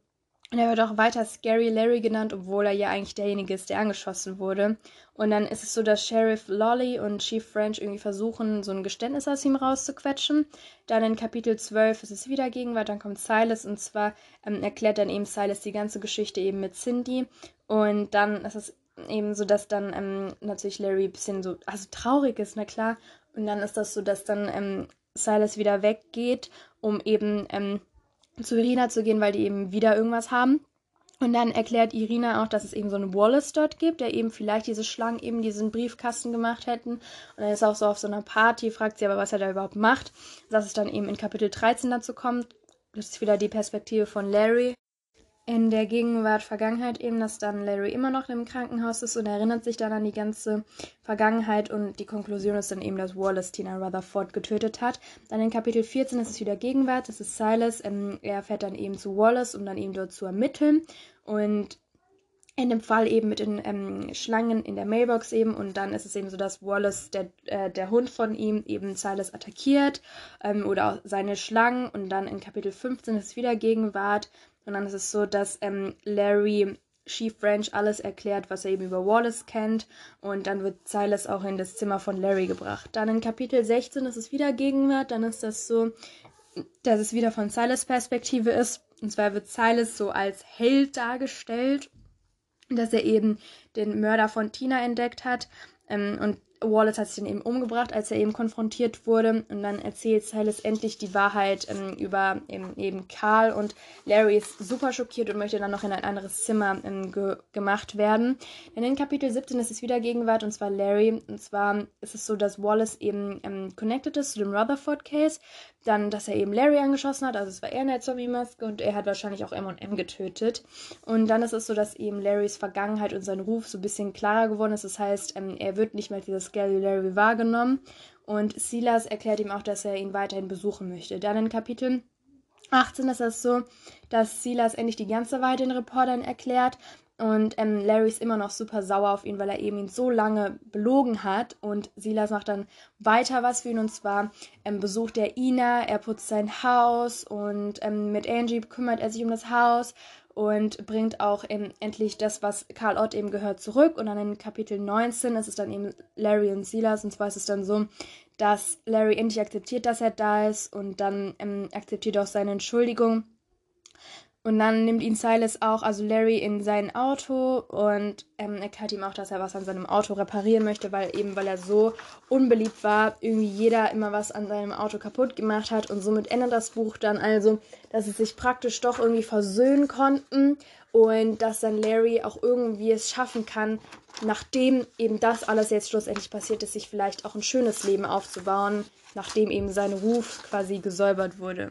und er wird auch weiter Scary Larry genannt, obwohl er ja eigentlich derjenige ist, der angeschossen wurde. Und dann ist es so, dass Sheriff Lolly und Chief French irgendwie versuchen, so ein Geständnis aus ihm rauszuquetschen. Dann in Kapitel 12 ist es wieder Gegenwart, dann kommt Silas und zwar ähm, erklärt dann eben Silas die ganze Geschichte eben mit Cindy. Und dann ist es eben so, dass dann ähm, natürlich Larry ein bisschen so, also traurig ist, na klar. Und dann ist das so, dass dann ähm, Silas wieder weggeht, um eben ähm, zu Irina zu gehen, weil die eben wieder irgendwas haben. Und dann erklärt Irina auch, dass es eben so einen Wallace dort gibt, der eben vielleicht diese Schlangen eben diesen Briefkasten gemacht hätten. Und dann ist auch so auf so einer Party, fragt sie aber, was er da überhaupt macht. Dass es dann eben in Kapitel 13 dazu kommt. Das ist wieder die Perspektive von Larry in der Gegenwart, Vergangenheit eben, dass dann Larry immer noch im Krankenhaus ist und erinnert sich dann an die ganze Vergangenheit und die Konklusion ist dann eben, dass Wallace Tina Rutherford getötet hat. Dann in Kapitel 14 ist es wieder Gegenwart, das ist Silas, ähm, er fährt dann eben zu Wallace, um dann eben dort zu ermitteln. Und in dem Fall eben mit den ähm, Schlangen in der Mailbox eben. Und dann ist es eben so, dass Wallace, der, äh, der Hund von ihm, eben Silas attackiert ähm, oder auch seine Schlangen. Und dann in Kapitel 15 ist es wieder Gegenwart und dann ist es so, dass ähm, Larry Chief French alles erklärt, was er eben über Wallace kennt. Und dann wird Silas auch in das Zimmer von Larry gebracht. Dann in Kapitel 16 ist es wieder Gegenwart. Dann ist das so, dass es wieder von Silas Perspektive ist. Und zwar wird Silas so als Held dargestellt, dass er eben den Mörder von Tina entdeckt hat. Ähm, und Wallace hat sich dann eben umgebracht, als er eben konfrontiert wurde. Und dann erzählt Silas endlich die Wahrheit ähm, über eben, eben, Karl. Und Larry ist super schockiert und möchte dann noch in ein anderes Zimmer ähm, ge gemacht werden. Denn in Kapitel 17 ist es wieder Gegenwart und zwar Larry. Und zwar ist es so, dass Wallace eben ähm, connected ist zu dem Rutherford Case. Dann, dass er eben Larry angeschossen hat. Also es war er in der Zombie-Maske und er hat wahrscheinlich auch M&M getötet. Und dann ist es so, dass eben Larrys Vergangenheit und sein Ruf so ein bisschen klarer geworden ist. Das heißt, ähm, er wird nicht mehr als dieser Scary Larry wahrgenommen. Und Silas erklärt ihm auch, dass er ihn weiterhin besuchen möchte. Dann in Kapitel 18 ist es so, dass Silas endlich die ganze Wahrheit den Reportern erklärt. Und ähm, Larry ist immer noch super sauer auf ihn, weil er eben ihn so lange belogen hat. Und Silas macht dann weiter was für ihn. Und zwar ähm, besucht er Ina, er putzt sein Haus und ähm, mit Angie kümmert er sich um das Haus und bringt auch eben endlich das, was Karl Ott eben gehört, zurück. Und dann in Kapitel 19 ist es dann eben Larry und Silas. Und zwar ist es dann so, dass Larry endlich akzeptiert, dass er da ist und dann ähm, akzeptiert auch seine Entschuldigung und dann nimmt ihn Silas auch, also Larry, in sein Auto und ähm, erklärt ihm auch, dass er was an seinem Auto reparieren möchte, weil eben, weil er so unbeliebt war, irgendwie jeder immer was an seinem Auto kaputt gemacht hat. Und somit ändert das Buch dann also, dass sie sich praktisch doch irgendwie versöhnen konnten und dass dann Larry auch irgendwie es schaffen kann, nachdem eben das alles jetzt schlussendlich passiert ist, sich vielleicht auch ein schönes Leben aufzubauen, nachdem eben sein Ruf quasi gesäubert wurde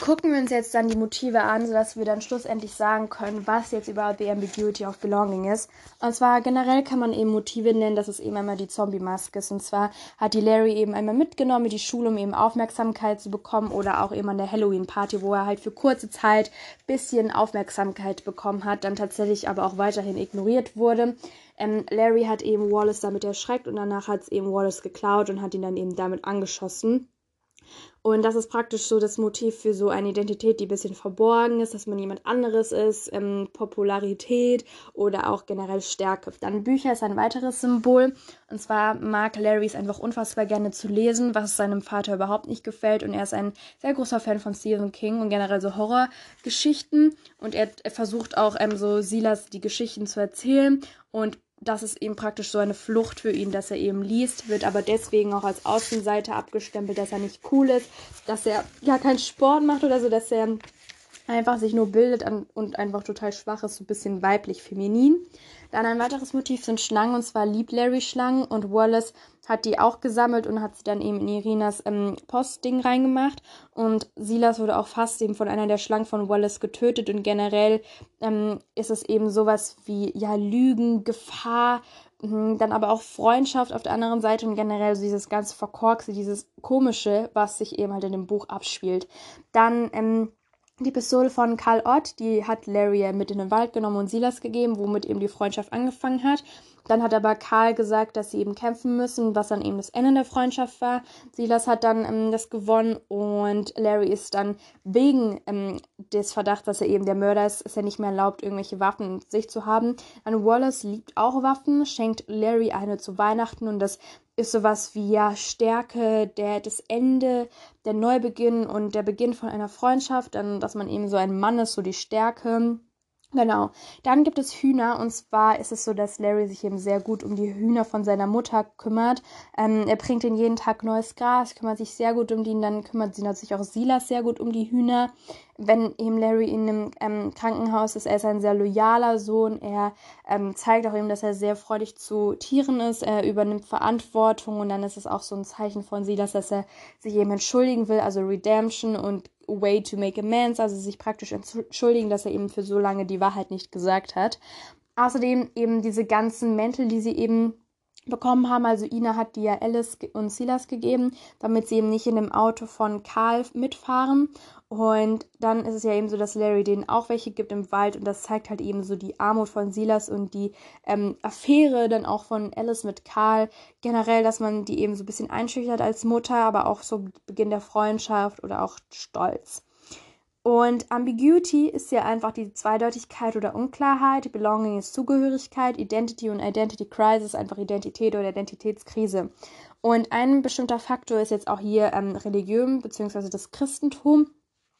gucken wir uns jetzt dann die Motive an, sodass wir dann schlussendlich sagen können, was jetzt überhaupt die Ambiguity of Belonging ist. Und zwar generell kann man eben Motive nennen, dass es eben einmal die Zombie-Maske ist. Und zwar hat die Larry eben einmal mitgenommen in die Schule, um eben Aufmerksamkeit zu bekommen oder auch eben an der Halloween-Party, wo er halt für kurze Zeit bisschen Aufmerksamkeit bekommen hat, dann tatsächlich aber auch weiterhin ignoriert wurde. Ähm, Larry hat eben Wallace damit erschreckt und danach hat es eben Wallace geklaut und hat ihn dann eben damit angeschossen. Und das ist praktisch so das Motiv für so eine Identität, die ein bisschen verborgen ist, dass man jemand anderes ist, ähm, Popularität oder auch generell Stärke. Dann Bücher ist ein weiteres Symbol. Und zwar mag Larry es einfach unfassbar gerne zu lesen, was seinem Vater überhaupt nicht gefällt. Und er ist ein sehr großer Fan von Stephen King und generell so Horrorgeschichten. Und er, er versucht auch ähm, so Silas die Geschichten zu erzählen. Und das ist eben praktisch so eine Flucht für ihn, dass er eben liest, wird aber deswegen auch als Außenseiter abgestempelt, dass er nicht cool ist, dass er ja keinen Sport macht oder so, dass er einfach sich nur bildet und einfach total schwach ist, so ein bisschen weiblich-feminin. Dann ein weiteres Motiv sind Schlangen, und zwar liebt Larry Schlangen und Wallace hat die auch gesammelt und hat sie dann eben in Irinas ähm, Postding reingemacht. Und Silas wurde auch fast eben von einer der Schlangen von Wallace getötet und generell ähm, ist es eben sowas wie, ja, Lügen, Gefahr, mh, dann aber auch Freundschaft auf der anderen Seite und generell so dieses ganz Verkorkste, dieses Komische, was sich eben halt in dem Buch abspielt. Dann, ähm, die Pistole von Karl Ott, die hat Larry mit in den Wald genommen und Silas gegeben, womit eben die Freundschaft angefangen hat. Dann hat aber Karl gesagt, dass sie eben kämpfen müssen, was dann eben das Ende der Freundschaft war. Silas hat dann ähm, das gewonnen und Larry ist dann wegen ähm, des Verdachts, dass er eben der Mörder ist, ist er nicht mehr erlaubt, irgendwelche Waffen in sich zu haben. Dann Wallace liebt auch Waffen, schenkt Larry eine zu Weihnachten und das ist sowas wie ja Stärke, der das Ende, der Neubeginn und der Beginn von einer Freundschaft, dann dass man eben so ein Mann ist, so die Stärke. Genau. Dann gibt es Hühner und zwar ist es so, dass Larry sich eben sehr gut um die Hühner von seiner Mutter kümmert. Ähm, er bringt ihnen jeden Tag neues Gras, kümmert sich sehr gut um die und dann kümmert sich auch Silas sehr gut um die Hühner. Wenn eben Larry in einem ähm, Krankenhaus ist, er ist ein sehr loyaler Sohn. Er ähm, zeigt auch eben, dass er sehr freudig zu Tieren ist. Er übernimmt Verantwortung und dann ist es auch so ein Zeichen von Silas, dass er sich eben entschuldigen will, also Redemption und way to make amends, also sich praktisch entschuldigen, dass er eben für so lange die Wahrheit nicht gesagt hat. Außerdem eben diese ganzen Mäntel, die sie eben bekommen haben. Also Ina hat die ja Alice und Silas gegeben, damit sie eben nicht in dem Auto von Karl mitfahren. Und dann ist es ja eben so, dass Larry denen auch welche gibt im Wald und das zeigt halt eben so die Armut von Silas und die ähm, Affäre dann auch von Alice mit Karl. Generell, dass man die eben so ein bisschen einschüchtert als Mutter, aber auch so Beginn der Freundschaft oder auch Stolz. Und Ambiguity ist ja einfach die Zweideutigkeit oder Unklarheit. Belonging ist Zugehörigkeit. Identity und Identity Crisis einfach Identität oder Identitätskrise. Und ein bestimmter Faktor ist jetzt auch hier ähm, Religion bzw. das Christentum.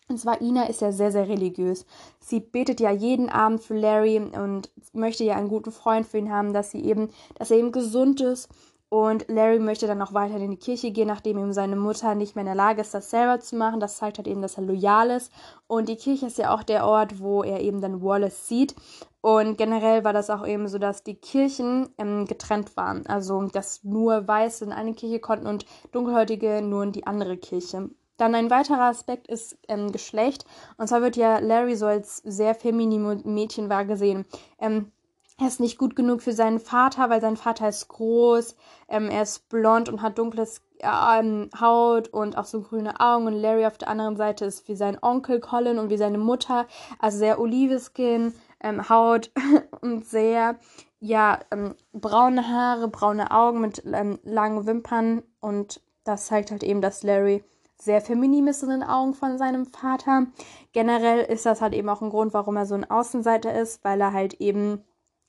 Und zwar Ina ist ja sehr, sehr religiös. Sie betet ja jeden Abend für Larry und möchte ja einen guten Freund für ihn haben, dass sie eben, dass er eben gesund ist Und Larry möchte dann noch weiter in die Kirche gehen, nachdem ihm seine Mutter nicht mehr in der Lage ist, das selber zu machen. Das zeigt halt eben, dass er loyal ist. Und die Kirche ist ja auch der Ort, wo er eben dann Wallace sieht. Und generell war das auch eben so, dass die Kirchen ähm, getrennt waren. Also, dass nur Weiße in eine Kirche konnten und Dunkelhäutige nur in die andere Kirche. Dann ein weiterer Aspekt ist ähm, Geschlecht. Und zwar wird ja Larry so als sehr feminin Mädchen wahrgesehen. Ähm, er ist nicht gut genug für seinen Vater, weil sein Vater ist groß, ähm, er ist blond und hat dunkles ähm, Haut und auch so grüne Augen. Und Larry auf der anderen Seite ist wie sein Onkel Colin und wie seine Mutter, also sehr Oliveskin, ähm, Haut und sehr, ja, ähm, braune Haare, braune Augen mit ähm, langen Wimpern. Und das zeigt halt eben, dass Larry sehr feminin ist in den Augen von seinem Vater. Generell ist das halt eben auch ein Grund, warum er so ein Außenseiter ist, weil er halt eben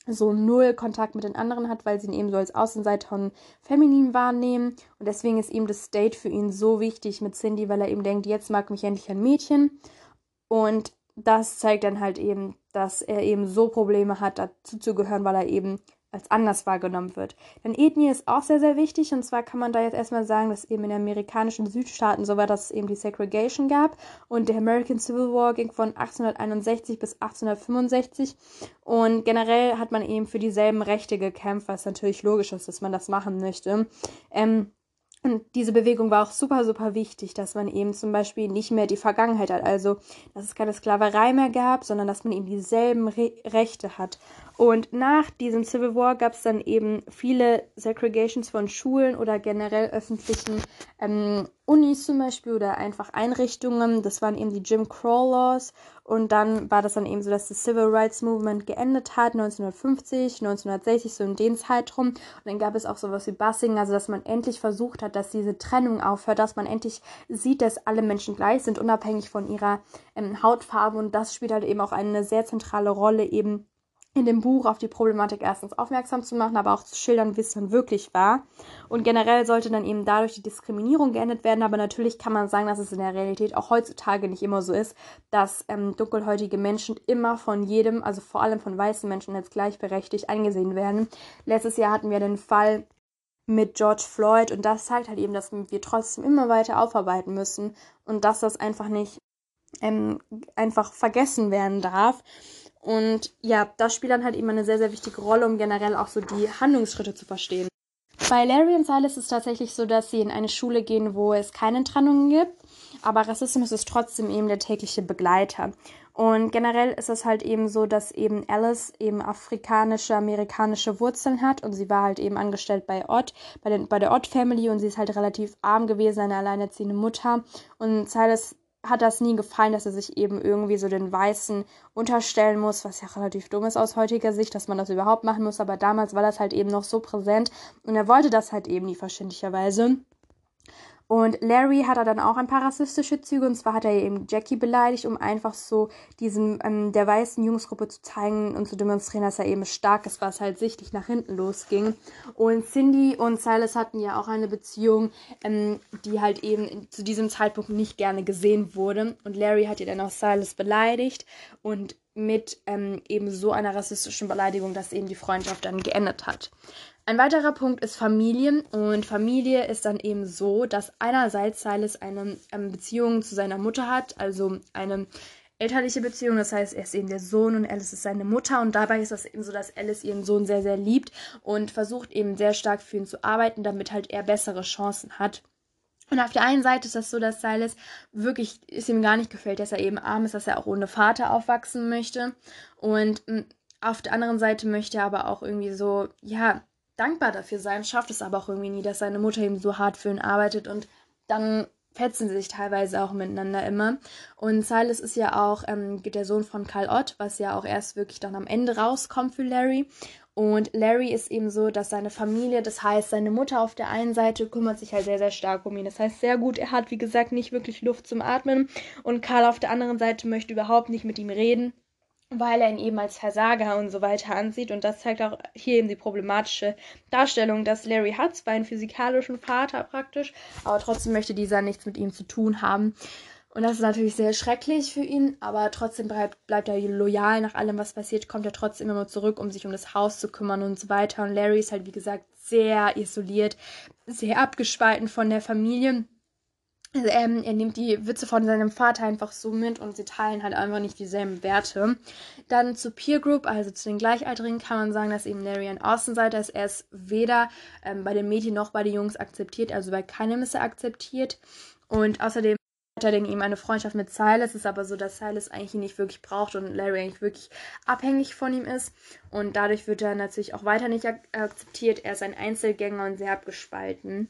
so null Kontakt mit den anderen hat, weil sie ihn eben so als Außenseiter und feminin wahrnehmen. Und deswegen ist ihm das Date für ihn so wichtig mit Cindy, weil er eben denkt, jetzt mag mich endlich ein Mädchen. Und das zeigt dann halt eben, dass er eben so Probleme hat, dazu zu gehören, weil er eben als anders wahrgenommen wird. Denn Ethnie ist auch sehr, sehr wichtig. Und zwar kann man da jetzt erstmal sagen, dass eben in den amerikanischen Südstaaten so war, dass es eben die Segregation gab. Und der American Civil War ging von 1861 bis 1865. Und generell hat man eben für dieselben Rechte gekämpft, was natürlich logisch ist, dass man das machen möchte. Ähm, und diese Bewegung war auch super, super wichtig, dass man eben zum Beispiel nicht mehr die Vergangenheit hat, also dass es keine Sklaverei mehr gab, sondern dass man eben dieselben Re Rechte hat. Und nach diesem Civil War gab es dann eben viele Segregations von Schulen oder generell öffentlichen ähm, Unis zum Beispiel oder einfach Einrichtungen. Das waren eben die Jim Crow Laws. Und dann war das dann eben so, dass das Civil Rights Movement geendet hat, 1950, 1960, so in den Zeitraum. Und dann gab es auch sowas wie Bussing, also dass man endlich versucht hat, dass diese Trennung aufhört, dass man endlich sieht, dass alle Menschen gleich sind, unabhängig von ihrer ähm, Hautfarbe. Und das spielt halt eben auch eine sehr zentrale Rolle eben in dem Buch auf die Problematik erstens aufmerksam zu machen, aber auch zu schildern, wie es dann wirklich war. Und generell sollte dann eben dadurch die Diskriminierung geendet werden. Aber natürlich kann man sagen, dass es in der Realität auch heutzutage nicht immer so ist, dass ähm, dunkelhäutige Menschen immer von jedem, also vor allem von weißen Menschen als gleichberechtigt angesehen werden. Letztes Jahr hatten wir den Fall mit George Floyd und das zeigt halt eben, dass wir trotzdem immer weiter aufarbeiten müssen und dass das einfach nicht ähm, einfach vergessen werden darf. Und ja, das spielt dann halt eben eine sehr, sehr wichtige Rolle, um generell auch so die Handlungsschritte zu verstehen. Bei Larry und Silas ist es tatsächlich so, dass sie in eine Schule gehen, wo es keine Trennungen gibt, aber Rassismus ist trotzdem eben der tägliche Begleiter. Und generell ist es halt eben so, dass eben Alice eben afrikanische, amerikanische Wurzeln hat und sie war halt eben angestellt bei Ott, bei, den, bei der Ott Family und sie ist halt relativ arm gewesen, eine alleinerziehende Mutter. Und Silas hat das nie gefallen, dass er sich eben irgendwie so den Weißen unterstellen muss, was ja relativ dumm ist aus heutiger Sicht, dass man das überhaupt machen muss, aber damals war das halt eben noch so präsent und er wollte das halt eben nie verständlicherweise. Und Larry hat er dann auch ein paar rassistische Züge. Und zwar hat er eben Jackie beleidigt, um einfach so diesen ähm, der weißen Jungsgruppe zu zeigen und zu demonstrieren, dass er eben stark ist, was halt sichtlich nach hinten losging. Und Cindy und Silas hatten ja auch eine Beziehung, ähm, die halt eben zu diesem Zeitpunkt nicht gerne gesehen wurde. Und Larry hat ja dann auch Silas beleidigt und mit ähm, eben so einer rassistischen Beleidigung, dass eben die Freundschaft dann geendet hat. Ein weiterer Punkt ist Familie und Familie ist dann eben so, dass einerseits Silas eine ähm, Beziehung zu seiner Mutter hat, also eine elterliche Beziehung, das heißt, er ist eben der Sohn und Alice ist seine Mutter und dabei ist das eben so, dass Alice ihren Sohn sehr, sehr liebt und versucht eben sehr stark für ihn zu arbeiten, damit halt er bessere Chancen hat. Und auf der einen Seite ist das so, dass Silas wirklich es ihm gar nicht gefällt, dass er eben arm ist, dass er auch ohne Vater aufwachsen möchte. Und mm, auf der anderen Seite möchte er aber auch irgendwie so, ja, dankbar dafür sein, schafft es aber auch irgendwie nie, dass seine Mutter eben so hart für ihn arbeitet und dann fetzen sie sich teilweise auch miteinander immer. Und Silas ist ja auch ähm, der Sohn von Karl Ott, was ja auch erst wirklich dann am Ende rauskommt für Larry. Und Larry ist eben so, dass seine Familie, das heißt seine Mutter auf der einen Seite kümmert sich halt sehr, sehr stark um ihn. Das heißt sehr gut, er hat wie gesagt nicht wirklich Luft zum Atmen. Und Karl auf der anderen Seite möchte überhaupt nicht mit ihm reden weil er ihn eben als Versager und so weiter ansieht. Und das zeigt auch hier eben die problematische Darstellung, dass Larry hat zwar einen physikalischen Vater praktisch, aber trotzdem möchte dieser nichts mit ihm zu tun haben. Und das ist natürlich sehr schrecklich für ihn, aber trotzdem bleibt, bleibt er loyal nach allem, was passiert, kommt er trotzdem immer zurück, um sich um das Haus zu kümmern und so weiter. Und Larry ist halt, wie gesagt, sehr isoliert, sehr abgespalten von der Familie. Also, ähm, er nimmt die Witze von seinem Vater einfach so mit und sie teilen halt einfach nicht dieselben Werte. Dann zu Peer Group, also zu den Gleichaltrigen, kann man sagen, dass eben Larry ein Außenseiter ist. Er ist weder ähm, bei den Mädchen noch bei den Jungs akzeptiert, also bei keinem ist er akzeptiert. Und außerdem hat er eben eine Freundschaft mit Silas. Es ist aber so, dass Silas eigentlich ihn nicht wirklich braucht und Larry eigentlich wirklich abhängig von ihm ist. Und dadurch wird er natürlich auch weiter nicht ak akzeptiert. Er ist ein Einzelgänger und sehr abgespalten.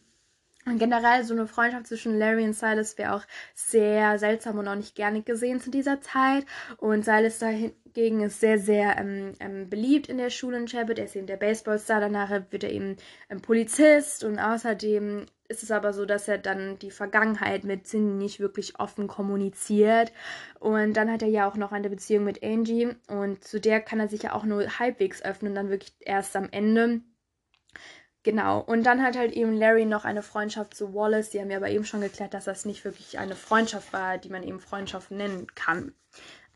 Und generell so eine Freundschaft zwischen Larry und Silas wäre auch sehr seltsam und auch nicht gerne gesehen zu dieser Zeit. Und Silas dagegen ist sehr, sehr ähm, ähm, beliebt in der Schule in Chabot. Er ist eben der Baseballstar. Danach wird er eben ähm, Polizist. Und außerdem ist es aber so, dass er dann die Vergangenheit mit Cindy nicht wirklich offen kommuniziert. Und dann hat er ja auch noch eine Beziehung mit Angie. Und zu der kann er sich ja auch nur halbwegs öffnen. Dann wirklich erst am Ende. Genau, und dann hat halt eben Larry noch eine Freundschaft zu Wallace. Die haben ja aber eben schon geklärt, dass das nicht wirklich eine Freundschaft war, die man eben Freundschaft nennen kann.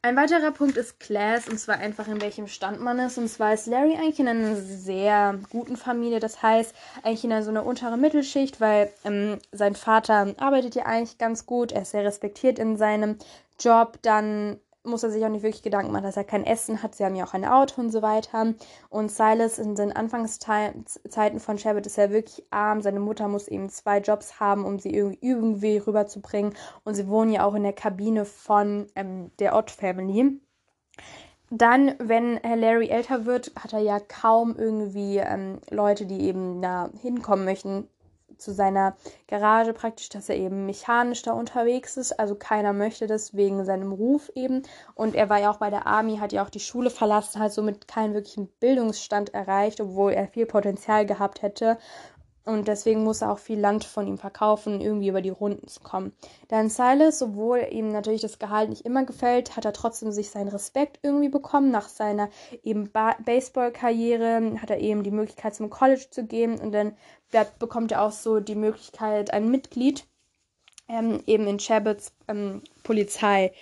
Ein weiterer Punkt ist Class, und zwar einfach in welchem Stand man ist. Und zwar ist Larry eigentlich in einer sehr guten Familie, das heißt eigentlich in einer, so einer unteren Mittelschicht, weil ähm, sein Vater arbeitet ja eigentlich ganz gut, er ist sehr respektiert in seinem Job. Dann muss er sich auch nicht wirklich Gedanken machen, dass er kein Essen hat. Sie haben ja auch ein Auto und so weiter. Und Silas in den Anfangszeiten von Shabbat ist ja wirklich arm. Seine Mutter muss eben zwei Jobs haben, um sie irgendwie rüberzubringen. Und sie wohnen ja auch in der Kabine von ähm, der Ott Family. Dann, wenn Larry älter wird, hat er ja kaum irgendwie ähm, Leute, die eben da hinkommen möchten zu seiner Garage praktisch, dass er eben mechanisch da unterwegs ist. Also keiner möchte das wegen seinem Ruf eben. Und er war ja auch bei der Army, hat ja auch die Schule verlassen, hat somit keinen wirklichen Bildungsstand erreicht, obwohl er viel Potenzial gehabt hätte. Und deswegen muss er auch viel Land von ihm verkaufen, irgendwie über die Runden zu kommen. Dann Silas, obwohl ihm natürlich das Gehalt nicht immer gefällt, hat er trotzdem sich seinen Respekt irgendwie bekommen. Nach seiner eben Baseball-Karriere hat er eben die Möglichkeit zum College zu gehen und dann bekommt er auch so die Möglichkeit, ein Mitglied ähm, eben in Chabots ähm, Polizeiort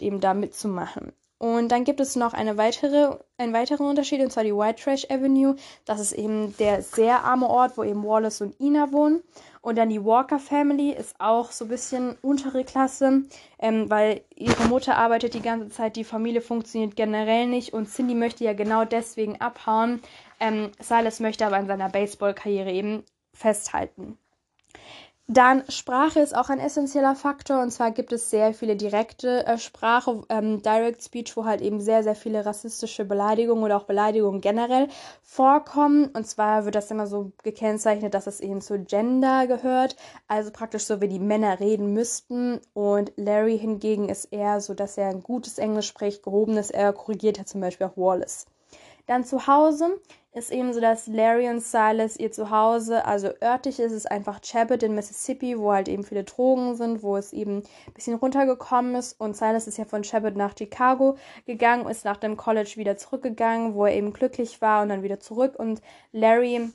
eben da mitzumachen. Und dann gibt es noch eine weitere, einen weiteren Unterschied, und zwar die White Trash Avenue. Das ist eben der sehr arme Ort, wo eben Wallace und Ina wohnen. Und dann die Walker Family ist auch so ein bisschen untere Klasse, ähm, weil ihre Mutter arbeitet die ganze Zeit, die Familie funktioniert generell nicht und Cindy möchte ja genau deswegen abhauen. Ähm, Silas möchte aber in seiner Baseball-Karriere eben festhalten. Dann Sprache ist auch ein essentieller Faktor und zwar gibt es sehr viele direkte äh, Sprache, ähm, Direct Speech, wo halt eben sehr, sehr viele rassistische Beleidigungen oder auch Beleidigungen generell vorkommen. Und zwar wird das immer so gekennzeichnet, dass es eben zu Gender gehört, also praktisch so wie die Männer reden müssten. Und Larry hingegen ist eher so, dass er ein gutes Englisch spricht, gehobenes, er korrigiert ja zum Beispiel auch Wallace. Dann zu Hause ist eben so, dass Larry und Silas ihr Zuhause, also örtlich ist es einfach Chabot in Mississippi, wo halt eben viele Drogen sind, wo es eben ein bisschen runtergekommen ist. Und Silas ist ja von Chabot nach Chicago gegangen, ist nach dem College wieder zurückgegangen, wo er eben glücklich war und dann wieder zurück. Und Larry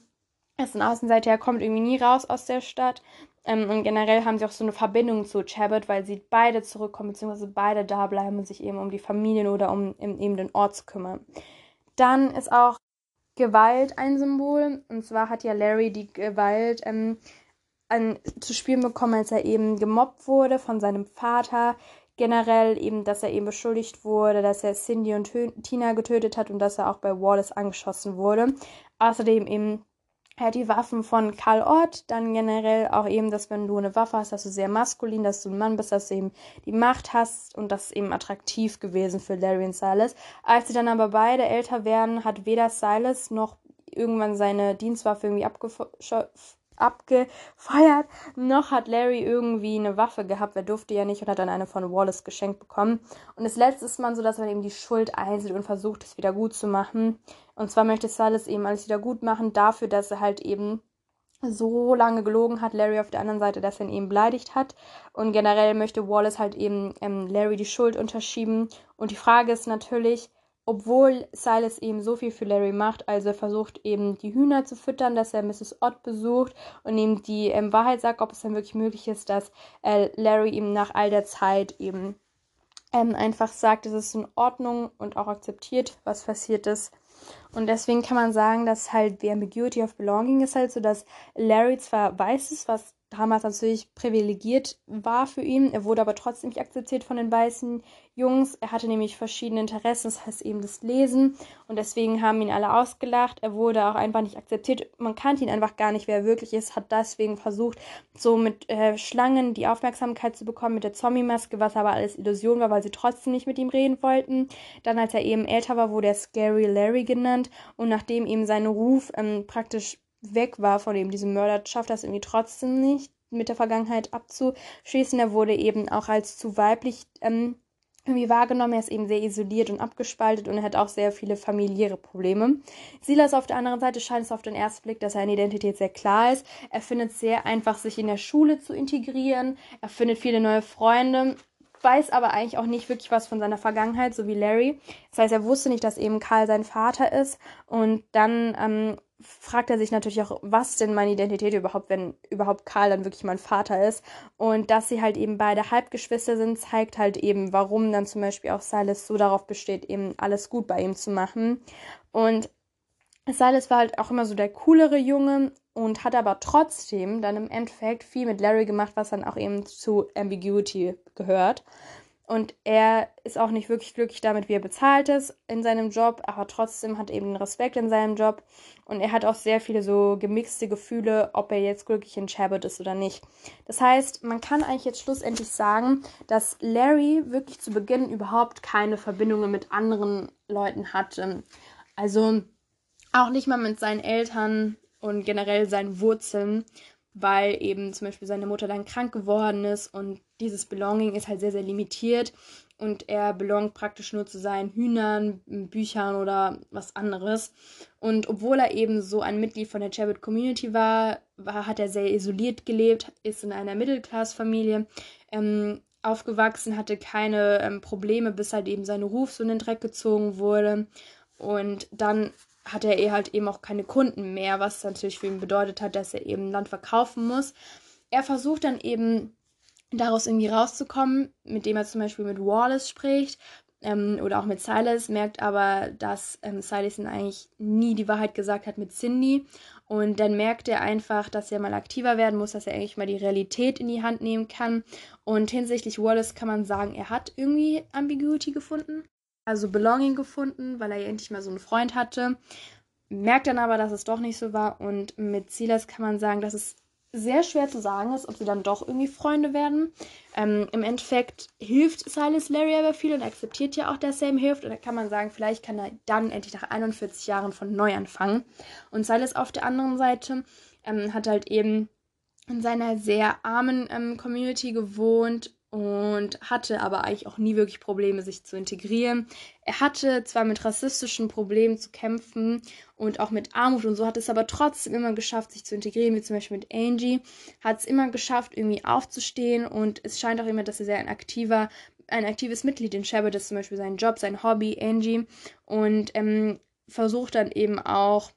ist ein Außenseiter, er kommt irgendwie nie raus aus der Stadt. Ähm, und generell haben sie auch so eine Verbindung zu Chabot, weil sie beide zurückkommen, beziehungsweise beide da bleiben und sich eben um die Familien oder um eben den Ort zu kümmern. Dann ist auch Gewalt ein Symbol. Und zwar hat ja Larry die Gewalt ähm, an, zu spüren bekommen, als er eben gemobbt wurde von seinem Vater. Generell eben, dass er eben beschuldigt wurde, dass er Cindy und Tina getötet hat und dass er auch bei Wallace angeschossen wurde. Außerdem eben hat die Waffen von Karl Ort, dann generell auch eben, dass wenn du eine Waffe hast, dass du sehr maskulin, dass du ein Mann bist, dass du eben die Macht hast und das ist eben attraktiv gewesen für Larry und Silas. Als sie dann aber beide älter werden, hat weder Silas noch irgendwann seine Dienstwaffe irgendwie abgefeuert, noch hat Larry irgendwie eine Waffe gehabt, wer durfte ja nicht und hat dann eine von Wallace geschenkt bekommen. Und das letzte ist man so, dass man eben die Schuld einsieht und versucht, es wieder gut zu machen. Und zwar möchte Silas eben alles wieder gut machen dafür, dass er halt eben so lange gelogen hat, Larry auf der anderen Seite, dass er ihn eben beleidigt hat. Und generell möchte Wallace halt eben ähm, Larry die Schuld unterschieben. Und die Frage ist natürlich, obwohl Silas eben so viel für Larry macht, also er versucht eben die Hühner zu füttern, dass er Mrs. Ott besucht und ihm die ähm, Wahrheit sagt, ob es dann wirklich möglich ist, dass äh, Larry ihm nach all der Zeit eben ähm, einfach sagt, es ist in Ordnung und auch akzeptiert, was passiert ist. Und deswegen kann man sagen, dass halt die Ambiguity of Belonging ist halt so, dass Larry zwar weiß es, was damals natürlich privilegiert war für ihn. Er wurde aber trotzdem nicht akzeptiert von den weißen Jungs. Er hatte nämlich verschiedene Interessen, das heißt eben das Lesen. Und deswegen haben ihn alle ausgelacht. Er wurde auch einfach nicht akzeptiert. Man kannte ihn einfach gar nicht, wer er wirklich ist. Hat deswegen versucht, so mit äh, Schlangen die Aufmerksamkeit zu bekommen, mit der Zombie-Maske, was aber alles Illusion war, weil sie trotzdem nicht mit ihm reden wollten. Dann, als er eben älter war, wurde er Scary Larry genannt. Und nachdem ihm sein Ruf ähm, praktisch weg war von eben diesem Mörder, schafft das irgendwie trotzdem nicht, mit der Vergangenheit abzuschließen. Er wurde eben auch als zu weiblich ähm, irgendwie wahrgenommen. Er ist eben sehr isoliert und abgespaltet und er hat auch sehr viele familiäre Probleme. Silas auf der anderen Seite scheint es auf den ersten Blick, dass seine Identität sehr klar ist. Er findet es sehr einfach, sich in der Schule zu integrieren. Er findet viele neue Freunde weiß aber eigentlich auch nicht wirklich was von seiner Vergangenheit, so wie Larry. Das heißt, er wusste nicht, dass eben Karl sein Vater ist. Und dann ähm, fragt er sich natürlich auch, was denn meine Identität überhaupt, wenn überhaupt Karl dann wirklich mein Vater ist. Und dass sie halt eben beide Halbgeschwister sind, zeigt halt eben, warum dann zum Beispiel auch Silas so darauf besteht, eben alles gut bei ihm zu machen. Und Silas war halt auch immer so der coolere Junge und hat aber trotzdem dann im Endeffekt viel mit Larry gemacht, was dann auch eben zu Ambiguity gehört. Und er ist auch nicht wirklich glücklich damit, wie er bezahlt ist in seinem Job, aber trotzdem hat eben Respekt in seinem Job. Und er hat auch sehr viele so gemixte Gefühle, ob er jetzt glücklich in Chabot ist oder nicht. Das heißt, man kann eigentlich jetzt schlussendlich sagen, dass Larry wirklich zu Beginn überhaupt keine Verbindungen mit anderen Leuten hatte. Also auch nicht mal mit seinen Eltern und generell seinen Wurzeln weil eben zum Beispiel seine Mutter dann krank geworden ist und dieses Belonging ist halt sehr, sehr limitiert und er belongt praktisch nur zu seinen Hühnern, Büchern oder was anderes. Und obwohl er eben so ein Mitglied von der Chabot Community war, war hat er sehr isoliert gelebt, ist in einer Mittelklassfamilie ähm, aufgewachsen, hatte keine ähm, Probleme, bis halt eben sein Ruf so in den Dreck gezogen wurde. Und dann hatte er halt eben auch keine Kunden mehr, was natürlich für ihn bedeutet hat, dass er eben Land verkaufen muss. Er versucht dann eben daraus irgendwie rauszukommen, mit dem er zum Beispiel mit Wallace spricht ähm, oder auch mit Silas, merkt aber, dass ähm, Silas ihn eigentlich nie die Wahrheit gesagt hat mit Cindy. Und dann merkt er einfach, dass er mal aktiver werden muss, dass er eigentlich mal die Realität in die Hand nehmen kann. Und hinsichtlich Wallace kann man sagen, er hat irgendwie Ambiguity gefunden also Belonging gefunden, weil er ja endlich mal so einen Freund hatte. Merkt dann aber, dass es doch nicht so war. Und mit Silas kann man sagen, dass es sehr schwer zu sagen ist, ob sie dann doch irgendwie Freunde werden. Ähm, Im Endeffekt hilft Silas Larry aber viel und akzeptiert ja auch, dass er ihm hilft. Und da kann man sagen, vielleicht kann er dann endlich nach 41 Jahren von neu anfangen. Und Silas auf der anderen Seite ähm, hat halt eben in seiner sehr armen ähm, Community gewohnt und hatte aber eigentlich auch nie wirklich Probleme, sich zu integrieren. Er hatte zwar mit rassistischen Problemen zu kämpfen und auch mit Armut und so, hat es aber trotzdem immer geschafft, sich zu integrieren, wie zum Beispiel mit Angie, hat es immer geschafft, irgendwie aufzustehen und es scheint auch immer, dass er sehr ein aktiver, ein aktives Mitglied in Shabbat ist, zum Beispiel sein Job, sein Hobby, Angie und ähm, versucht dann eben auch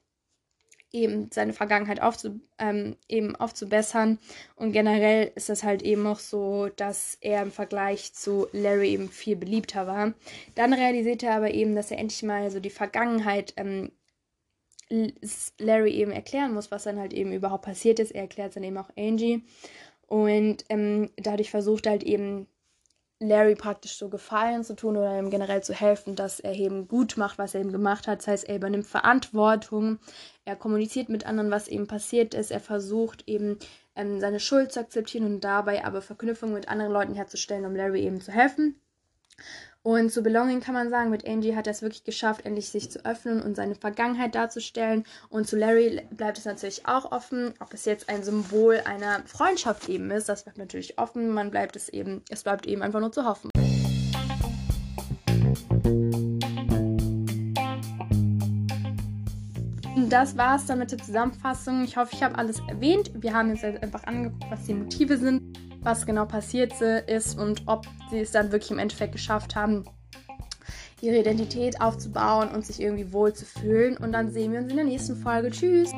eben seine Vergangenheit aufzu, ähm, eben aufzubessern. Und generell ist es halt eben auch so, dass er im Vergleich zu Larry eben viel beliebter war. Dann realisiert er aber eben, dass er endlich mal so die Vergangenheit ähm, Larry eben erklären muss, was dann halt eben überhaupt passiert ist. Er erklärt dann eben auch Angie. Und ähm, dadurch versucht er halt eben Larry praktisch so Gefallen zu tun oder ihm generell zu helfen, dass er eben gut macht, was er eben gemacht hat. Das heißt, er übernimmt Verantwortung, er kommuniziert mit anderen, was eben passiert ist, er versucht eben ähm, seine Schuld zu akzeptieren und dabei aber Verknüpfungen mit anderen Leuten herzustellen, um Larry eben zu helfen. Und zu Belonging kann man sagen, mit Angie hat er es wirklich geschafft, endlich sich zu öffnen und seine Vergangenheit darzustellen. Und zu Larry bleibt es natürlich auch offen, ob es jetzt ein Symbol einer Freundschaft eben ist. Das bleibt natürlich offen. Man bleibt es eben, es bleibt eben einfach nur zu hoffen. Das war es dann mit der Zusammenfassung. Ich hoffe, ich habe alles erwähnt. Wir haben jetzt einfach angeguckt, was die Motive sind was genau passiert ist und ob sie es dann wirklich im Endeffekt geschafft haben, ihre Identität aufzubauen und sich irgendwie wohl zu fühlen. Und dann sehen wir uns in der nächsten Folge. Tschüss!